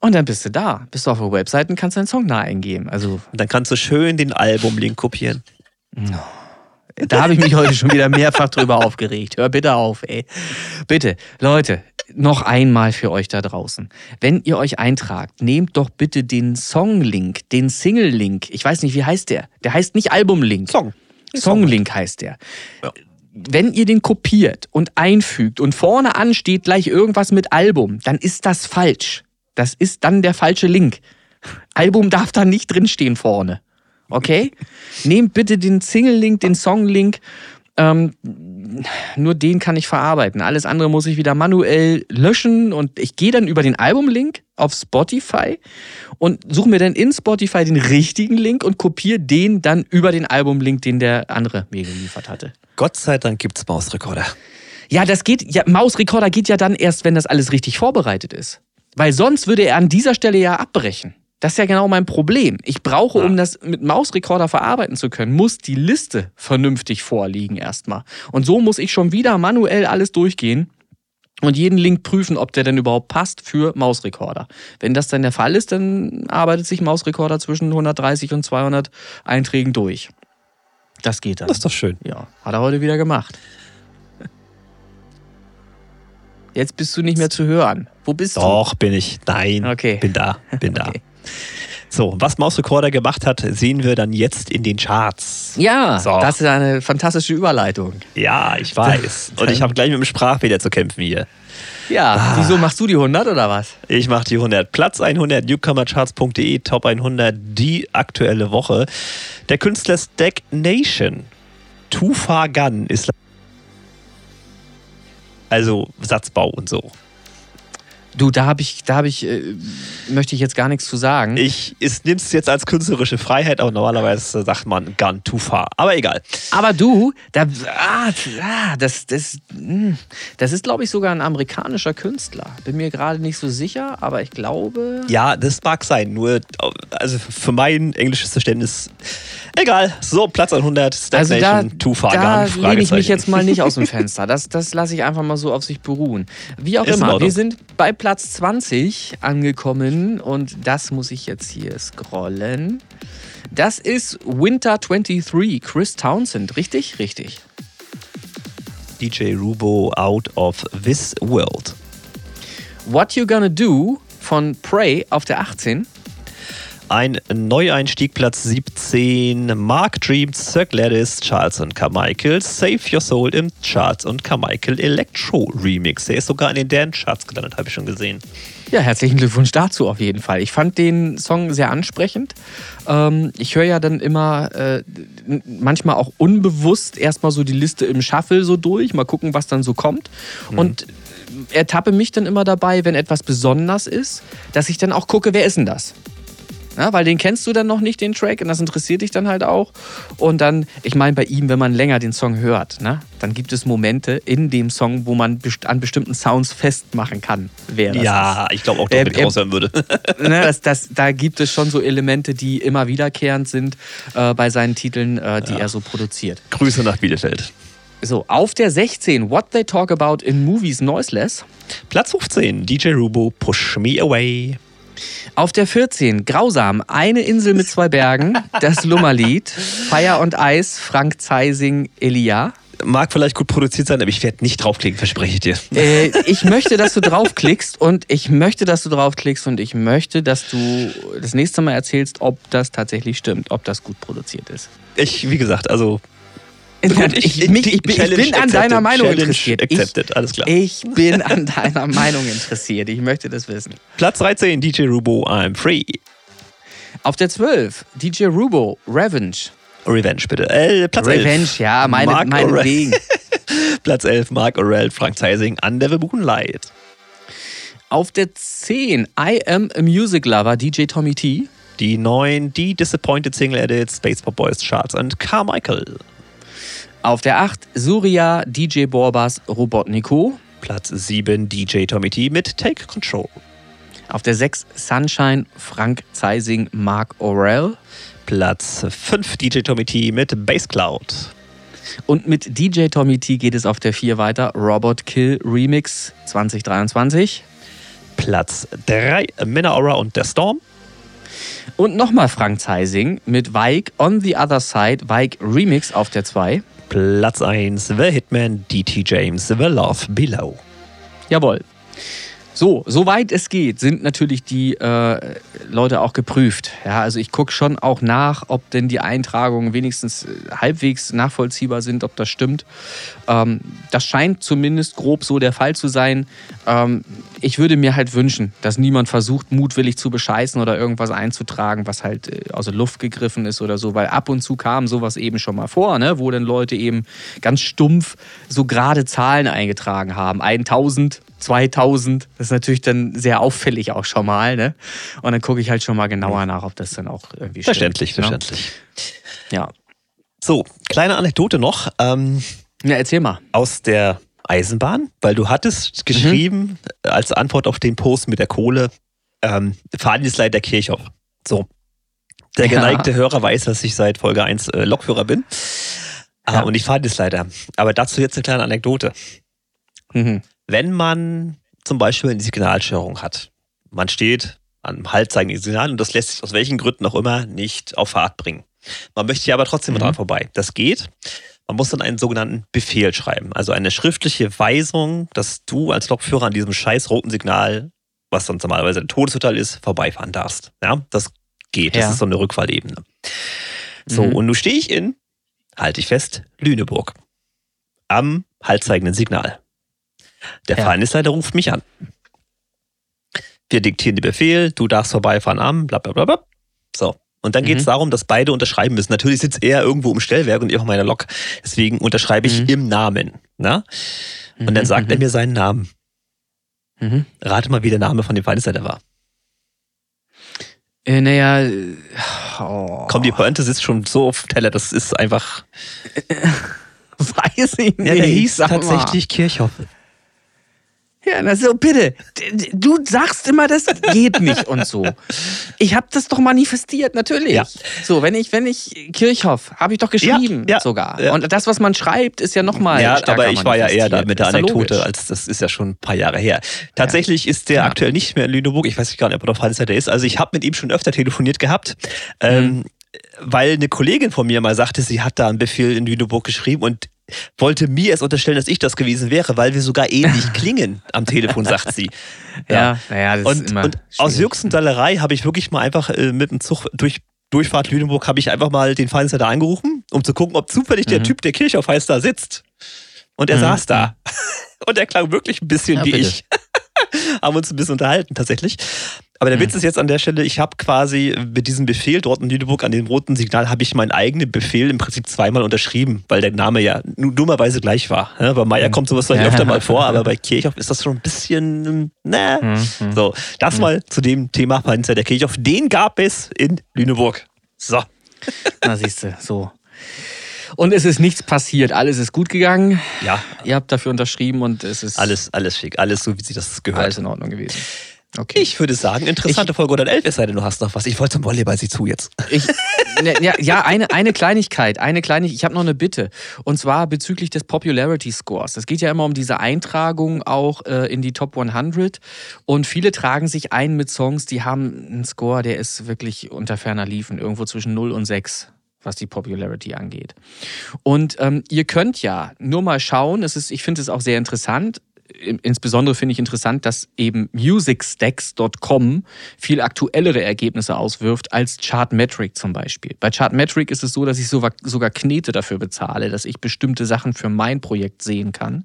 und dann bist du da. Bist du auf der Website und kannst deinen Song da eingeben. Also Und dann kannst du schön den Albumlink kopieren. Da habe ich mich heute schon wieder mehrfach drüber aufgeregt. Hör bitte auf, ey. Bitte, Leute, noch einmal für euch da draußen. Wenn ihr euch eintragt, nehmt doch bitte den Songlink, den Single-Link. Ich weiß nicht, wie heißt der? Der heißt nicht Album-Link. Song. Songlink heißt der. Ja. Wenn ihr den kopiert und einfügt und vorne an steht gleich irgendwas mit Album, dann ist das falsch. Das ist dann der falsche Link. Album darf da nicht drinstehen vorne. Okay? Nehmt bitte den Single-Link, den Song-Link. Ähm, nur den kann ich verarbeiten. Alles andere muss ich wieder manuell löschen und ich gehe dann über den Album-Link auf Spotify und suche mir dann in Spotify den richtigen Link und kopiere den dann über den Album-Link, den der andere mir geliefert hatte. Gott sei Dank gibt's Mausrekorder. Ja, das geht, ja, Mausrekorder geht ja dann erst, wenn das alles richtig vorbereitet ist. Weil sonst würde er an dieser Stelle ja abbrechen. Das ist ja genau mein Problem. Ich brauche, um das mit Mausrekorder verarbeiten zu können, muss die Liste vernünftig vorliegen erstmal. Und so muss ich schon wieder manuell alles durchgehen und jeden Link prüfen, ob der denn überhaupt passt für Mausrekorder. Wenn das dann der Fall ist, dann arbeitet sich Mausrekorder zwischen 130 und 200 Einträgen durch. Das geht dann. Das ist doch schön. Ja, hat er heute wieder gemacht. Jetzt bist du nicht mehr zu hören. Wo bist Doch, bin ich. Nein. Okay. Bin da. Bin da. Okay. So, was Mausrekorder gemacht hat, sehen wir dann jetzt in den Charts. Ja, So. das ist eine fantastische Überleitung. Ja, ich weiß. Und ich habe gleich mit dem Sprachfehler zu kämpfen hier. Ja, Ah. wieso machst du die 100 oder was? Ich mache die 100. Platz 100, newcomercharts.de, Top 100, die aktuelle Woche. Der Künstler Stack Nation. Too Far Gun ist. Also Satzbau und so. Du, da habe ich, da habe ich, äh, möchte ich jetzt gar nichts zu sagen. Ich nehme es jetzt als künstlerische Freiheit, aber normalerweise sagt man Gun Too Far. Aber egal. Aber du, da, ah, ah, das, das, hm, das ist, glaube ich, sogar ein amerikanischer Künstler. Bin mir gerade nicht so sicher, aber ich glaube. Ja, das mag sein. Nur, also für mein englisches Verständnis, egal. So, Platz 100, Stack Also da, Nation, Too Far da Gun. lehne ich mich jetzt mal nicht aus dem Fenster. Das, das lasse ich einfach mal so auf sich beruhen. Wie auch Ist immer, wir sind bei Platz 20 angekommen und das muss ich jetzt hier scrollen. Das ist Winter 23, Chris Townsend, richtig? Richtig. DJ Rubo Out of This World. What You Gonna Do von Prey auf der 18. Ein Neueinstieg, Platz 17. Mark Dream, Sir Gladys, Charles und Carmichael. Save Your Soul im Charles und Carmichael Electro Remix. Der ist sogar in den Dance-Charts gelandet, habe ich schon gesehen. Ja, herzlichen Glückwunsch dazu auf jeden Fall. Ich fand den Song sehr ansprechend. Ähm, ich höre ja dann immer äh, manchmal auch unbewusst erstmal so die Liste im Shuffle so durch, mal gucken, was dann so kommt. Und ertappe mich dann immer dabei, wenn etwas besonders ist, dass ich dann auch gucke, wer ist denn das? Ja, weil den kennst du dann noch nicht, den Track, und das interessiert dich dann halt auch. Und dann, ich meine, bei ihm, wenn man länger den Song hört, ne, dann gibt es Momente in dem Song, wo man best an bestimmten Sounds festmachen kann, wer das ist. ja, ich glaube auch, dass ich er- raushören würde. ne, das, das, da gibt es schon so Elemente, die immer wiederkehrend sind äh, bei seinen Titeln, äh, die er so produziert. Grüße nach Bielefeld. So, auf der 16, What They Talk About in Movies Noiseless. Platz 15. DJ Rubo, Push Me Away. Auf der 14, Grausam, eine Insel mit zwei Bergen, das Lummerlied, Feier und Eis, Frank Zeising, Elia. Mag vielleicht gut produziert sein, aber ich werde nicht draufklicken, verspreche ich dir. Äh, ich möchte, dass du draufklickst und ich möchte, dass du draufklickst und ich möchte, dass du das nächste Mal erzählst, ob das tatsächlich stimmt, ob das gut produziert ist. Ich, wie gesagt, also. Ich, Gut, ich, ich, bin- ich Challenge bin an accepted. deiner Meinung Challenge interessiert. Accepted, alles klar. Ich, ich bin an deiner Meinung interessiert. Ich möchte das wissen. Platz 13, DJ Rubo, I'm Free. Auf der 12, DJ Rubo, Revenge. Revenge, bitte. Äh, Platz 11. Revenge, ja, meine, Mark meinetwegen. Platz 11, Mark Orell, Frank Zeising, Under the Moonlight. Auf der 10, I Am a Music Lover, DJ Tommy T. Die 9, die Disappointed Single Edits, Space Pop Boys Charts und Carmichael. Auf der 8, Surya, DJ Borbas, Robotnico. Platz 7, DJ Tommy T mit Take Control. Auf der 6, Sunshine, Frank Zeising, Mark Orell. Platz 5, DJ Tommy T mit Bass Cloud. Und mit DJ Tommy T geht es auf der 4 weiter, Robot Kill Remix 2023. Platz 3, Minna und der Storm. Und nochmal Frank Zeising mit Weig On the Other Side, Weig Remix auf der 2. Platz 1, The Hitman, DT James, The Love Below. Jawohl. So, soweit es geht, sind natürlich die äh, Leute auch geprüft. Ja, also ich gucke schon auch nach, ob denn die Eintragungen wenigstens äh, halbwegs nachvollziehbar sind, ob das stimmt. Ähm, das scheint zumindest grob so der Fall zu sein. Ähm, ich würde mir halt wünschen, dass niemand versucht, mutwillig zu bescheißen oder irgendwas einzutragen, was halt äh, aus der Luft gegriffen ist oder so, weil ab und zu kam sowas eben schon mal vor, ne? wo dann Leute eben ganz stumpf so gerade Zahlen eingetragen haben. 1000, 2000, das ist natürlich dann sehr auffällig auch schon mal. Ne? Und dann gucke ich halt schon mal genauer nach, ob das dann auch irgendwie stimmt. Verständlich, ne? verständlich. Ja. So, kleine Anekdote noch. Ähm, ja, erzähl mal. aus der Eisenbahn, weil du hattest geschrieben mhm. als Antwort auf den Post mit der Kohle, ähm, Fahrdienstleiter Kirchhoff. So. Der geneigte ja. Hörer weiß, dass ich seit Folge 1 äh, Lokführer bin. Ah, ja. Und ich Fahrdienstleiter. Aber dazu jetzt eine kleine Anekdote. Mhm. Wenn man zum Beispiel eine Signalstörung hat, man steht am halbzeigenden Signal und das lässt sich aus welchen Gründen auch immer nicht auf Fahrt bringen. Man möchte ja aber trotzdem mhm. dran vorbei. Das geht. Man muss dann einen sogenannten Befehl schreiben, also eine schriftliche Weisung, dass du als Lokführer an diesem scheiß roten Signal, was dann normalerweise ein Todesurteil ist, vorbeifahren darfst. Ja, das geht. Das ja. ist so eine Rückfallebene. So, mhm. und nun stehe ich in, halte ich fest, Lüneburg. Am halbzeigenden Signal. Der ja. Vereinsleiter ruft mich an. Wir diktieren den Befehl, du darfst vorbeifahren am, bla bla bla bla. So. Und dann geht es mhm. darum, dass beide unterschreiben müssen. Natürlich sitzt er irgendwo im Stellwerk und ich auf meiner Lok. Deswegen unterschreibe ich mhm. im Namen. Na? Und dann mhm, sagt er mhm. mir seinen Namen. Mhm. Rate mal, wie der Name von dem Feindesleiter war. Äh, naja. Oh. Komm, die Pointe sitzt schon so auf Teller, das ist einfach. Weiß ich nicht. Ja, der hieß tatsächlich Kirchhoff. Ja, na so, bitte. Du sagst immer, das geht nicht und so. Ich habe das doch manifestiert, natürlich. Ja. So, wenn ich, wenn ich Kirchhoff, habe ich doch geschrieben ja, ja, sogar. Ja. Und das, was man schreibt, ist ja nochmal. Ja, aber ich war ja eher da mit der Anekdote, als das ist ja schon ein paar Jahre her. Tatsächlich ist der aktuell nicht mehr in Lüneburg. Ich weiß gar nicht, ob er noch Fallseiter ist. Also ich habe mit ihm schon öfter telefoniert gehabt. Mhm. Ähm, weil eine Kollegin von mir mal sagte, sie hat da einen Befehl in Lüneburg geschrieben und wollte mir es unterstellen, dass ich das gewesen wäre, weil wir sogar ähnlich klingen am Telefon, sagt sie. Ja, naja, das und, ist immer. Und aus Juxendallerei habe ich wirklich mal einfach äh, mit dem Zug durch Durchfahrt Lüneburg habe ich einfach mal den Feinster angerufen, um zu gucken, ob zufällig mhm. der Typ, der Kirchhoff heißt, da sitzt. Und er mhm. saß da. Und er klang wirklich ein bisschen ja, wie bitte. ich. haben uns ein bisschen unterhalten tatsächlich. Aber der Witz mhm. ist jetzt an der Stelle, ich habe quasi mit diesem Befehl dort in Lüneburg an dem roten Signal habe ich meinen eigenen Befehl im Prinzip zweimal unterschrieben, weil der Name ja dummerweise gleich war. Bei Meier mhm. kommt sowas vielleicht öfter mal vor, aber bei Kirchhoff ist das schon ein bisschen, ne? Mhm. So, das mhm. mal zu dem Thema Panzer der Kirchhoff. Den gab es in Lüneburg. So. Na siehst du, so. Und es ist nichts passiert. Alles ist gut gegangen. Ja. Ihr habt dafür unterschrieben und es ist. Alles, alles schick. Alles so, wie sich das gehört. Alles in Ordnung gewesen. Okay. Ich würde sagen, interessante ich, Folge 111, es sei denn, du hast noch was. Ich wollte zum Volleyball, sieh zu jetzt. Ich, ne, ja, ja, eine, eine Kleinigkeit, eine Kleinigkeit. Ich habe noch eine Bitte. Und zwar bezüglich des Popularity Scores. Es geht ja immer um diese Eintragung auch äh, in die Top 100. Und viele tragen sich ein mit Songs, die haben einen Score, der ist wirklich unter ferner Liefen. Irgendwo zwischen 0 und 6 was die Popularity angeht. Und ähm, ihr könnt ja nur mal schauen, es ist, ich finde es auch sehr interessant, insbesondere finde ich interessant, dass eben musicstacks.com viel aktuellere Ergebnisse auswirft als Chartmetric zum Beispiel. Bei Chartmetric ist es so, dass ich sogar Knete dafür bezahle, dass ich bestimmte Sachen für mein Projekt sehen kann.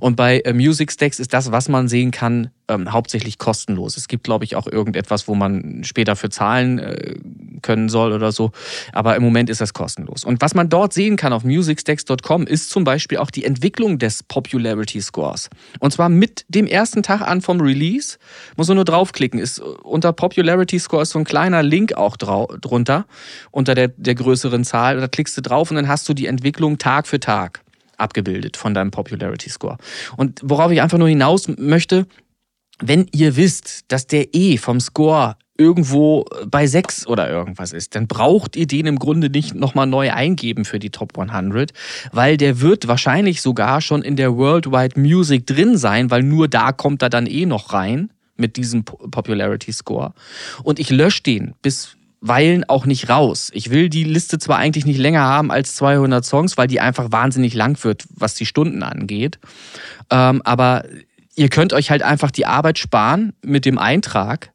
Und bei äh, Musicstacks ist das, was man sehen kann, ähm, hauptsächlich kostenlos. Es gibt, glaube ich, auch irgendetwas, wo man später für zahlen äh, können soll oder so. Aber im Moment ist das kostenlos. Und was man dort sehen kann auf musicstacks.com ist zum Beispiel auch die Entwicklung des Popularity Scores. Und zwar mit dem ersten Tag an vom Release. Muss man nur draufklicken. Ist unter Popularity Score ist so ein kleiner Link auch drunter, unter der, der größeren Zahl. Da klickst du drauf und dann hast du die Entwicklung Tag für Tag abgebildet von deinem Popularity Score. Und worauf ich einfach nur hinaus möchte, wenn ihr wisst, dass der E vom Score irgendwo bei 6 oder irgendwas ist, dann braucht ihr den im Grunde nicht nochmal neu eingeben für die Top 100, weil der wird wahrscheinlich sogar schon in der Worldwide Music drin sein, weil nur da kommt er dann eh noch rein mit diesem Popularity Score. Und ich lösche den bisweilen auch nicht raus. Ich will die Liste zwar eigentlich nicht länger haben als 200 Songs, weil die einfach wahnsinnig lang wird, was die Stunden angeht. Ähm, aber ihr könnt euch halt einfach die Arbeit sparen mit dem Eintrag.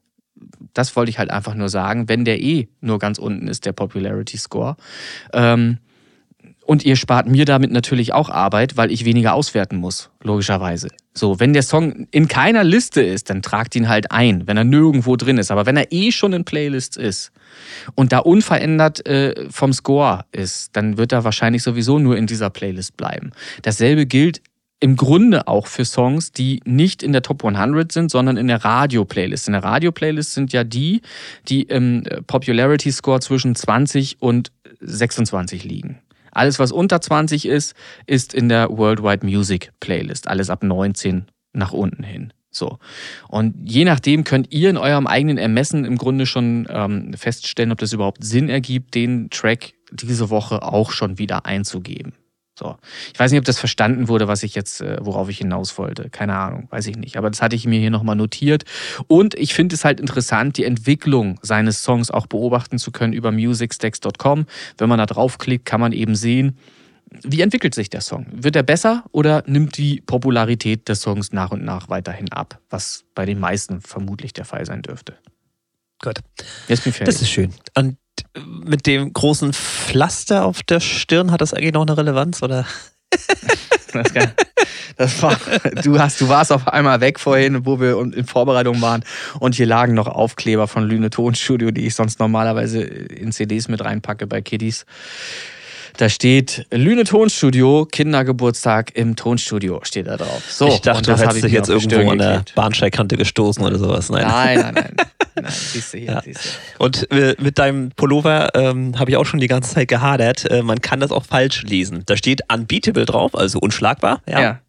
Das wollte ich halt einfach nur sagen, wenn der eh nur ganz unten ist, der Popularity Score. Ähm, und ihr spart mir damit natürlich auch Arbeit, weil ich weniger auswerten muss, logischerweise. So, wenn der Song in keiner Liste ist, dann tragt ihn halt ein, wenn er nirgendwo drin ist. Aber wenn er eh schon in Playlists ist und da unverändert äh, vom Score ist, dann wird er wahrscheinlich sowieso nur in dieser Playlist bleiben. Dasselbe gilt im Grunde auch für Songs, die nicht in der Top 100 sind, sondern in der Radio-Playlist. In der Radio-Playlist sind ja die, die im Popularity-Score zwischen 20 und 26 liegen. Alles, was unter 20 ist, ist in der Worldwide Music Playlist. Alles ab 19 nach unten hin. So. Und je nachdem könnt ihr in eurem eigenen Ermessen im Grunde schon ähm, feststellen, ob das überhaupt Sinn ergibt, den Track diese Woche auch schon wieder einzugeben. So. Ich weiß nicht, ob das verstanden wurde, was ich jetzt, äh, worauf ich hinaus wollte. Keine Ahnung, weiß ich nicht. Aber das hatte ich mir hier nochmal notiert. Und ich finde es halt interessant, die Entwicklung seines Songs auch beobachten zu können über musicstacks.com. Wenn man da draufklickt, kann man eben sehen, wie entwickelt sich der Song? Wird er besser oder nimmt die Popularität des Songs nach und nach weiterhin ab? Was bei den meisten vermutlich der Fall sein dürfte. Gut. Jetzt bin ich fertig. Das ist schön. Und mit dem großen Pflaster auf der Stirn hat das eigentlich noch eine Relevanz oder? Das, das war, du, hast, du warst auf einmal weg vorhin, wo wir in Vorbereitung waren und hier lagen noch Aufkleber von Lüne Tonstudio, die ich sonst normalerweise in CDs mit reinpacke bei Kiddies. Da steht Lüne Tonstudio, Kindergeburtstag im Tonstudio, steht da drauf. So, ich dachte, du hättest dich jetzt irgendwo an der Bahnsteigkante gestoßen oder sowas. Nein, nein, nein. nein. nein siehst du hier, ja. siehst du. Und äh, mit deinem Pullover ähm, habe ich auch schon die ganze Zeit gehadert. Äh, man kann das auch falsch lesen. Da steht unbeatable drauf, also unschlagbar. Ja. ja.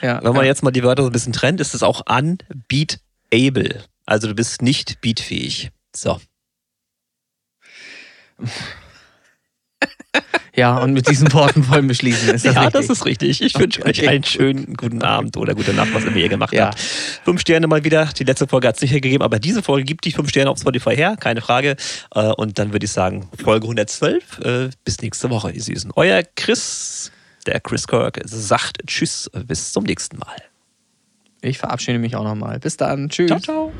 ja Wenn man jetzt mal die Wörter so ein bisschen trennt, ist es auch unbeatable. Also du bist nicht beatfähig. So. Ja, und mit diesen Worten wollen wir schließen. Ist das ja, richtig? das ist richtig. Ich wünsche okay. euch einen schönen guten Abend oder gute Nacht, was immer ihr gemacht ja. habt. Fünf Sterne mal wieder. Die letzte Folge hat es sicher gegeben, aber diese Folge gibt die fünf Sterne auf Spotify her, keine Frage. Äh, und dann würde ich sagen, Folge 112. Äh, bis nächste Woche, ihr Süßen. Euer Chris, der Chris Kirk, sagt Tschüss, bis zum nächsten Mal. Ich verabschiede mich auch nochmal. Bis dann. Tschüss. Ciao, ciao.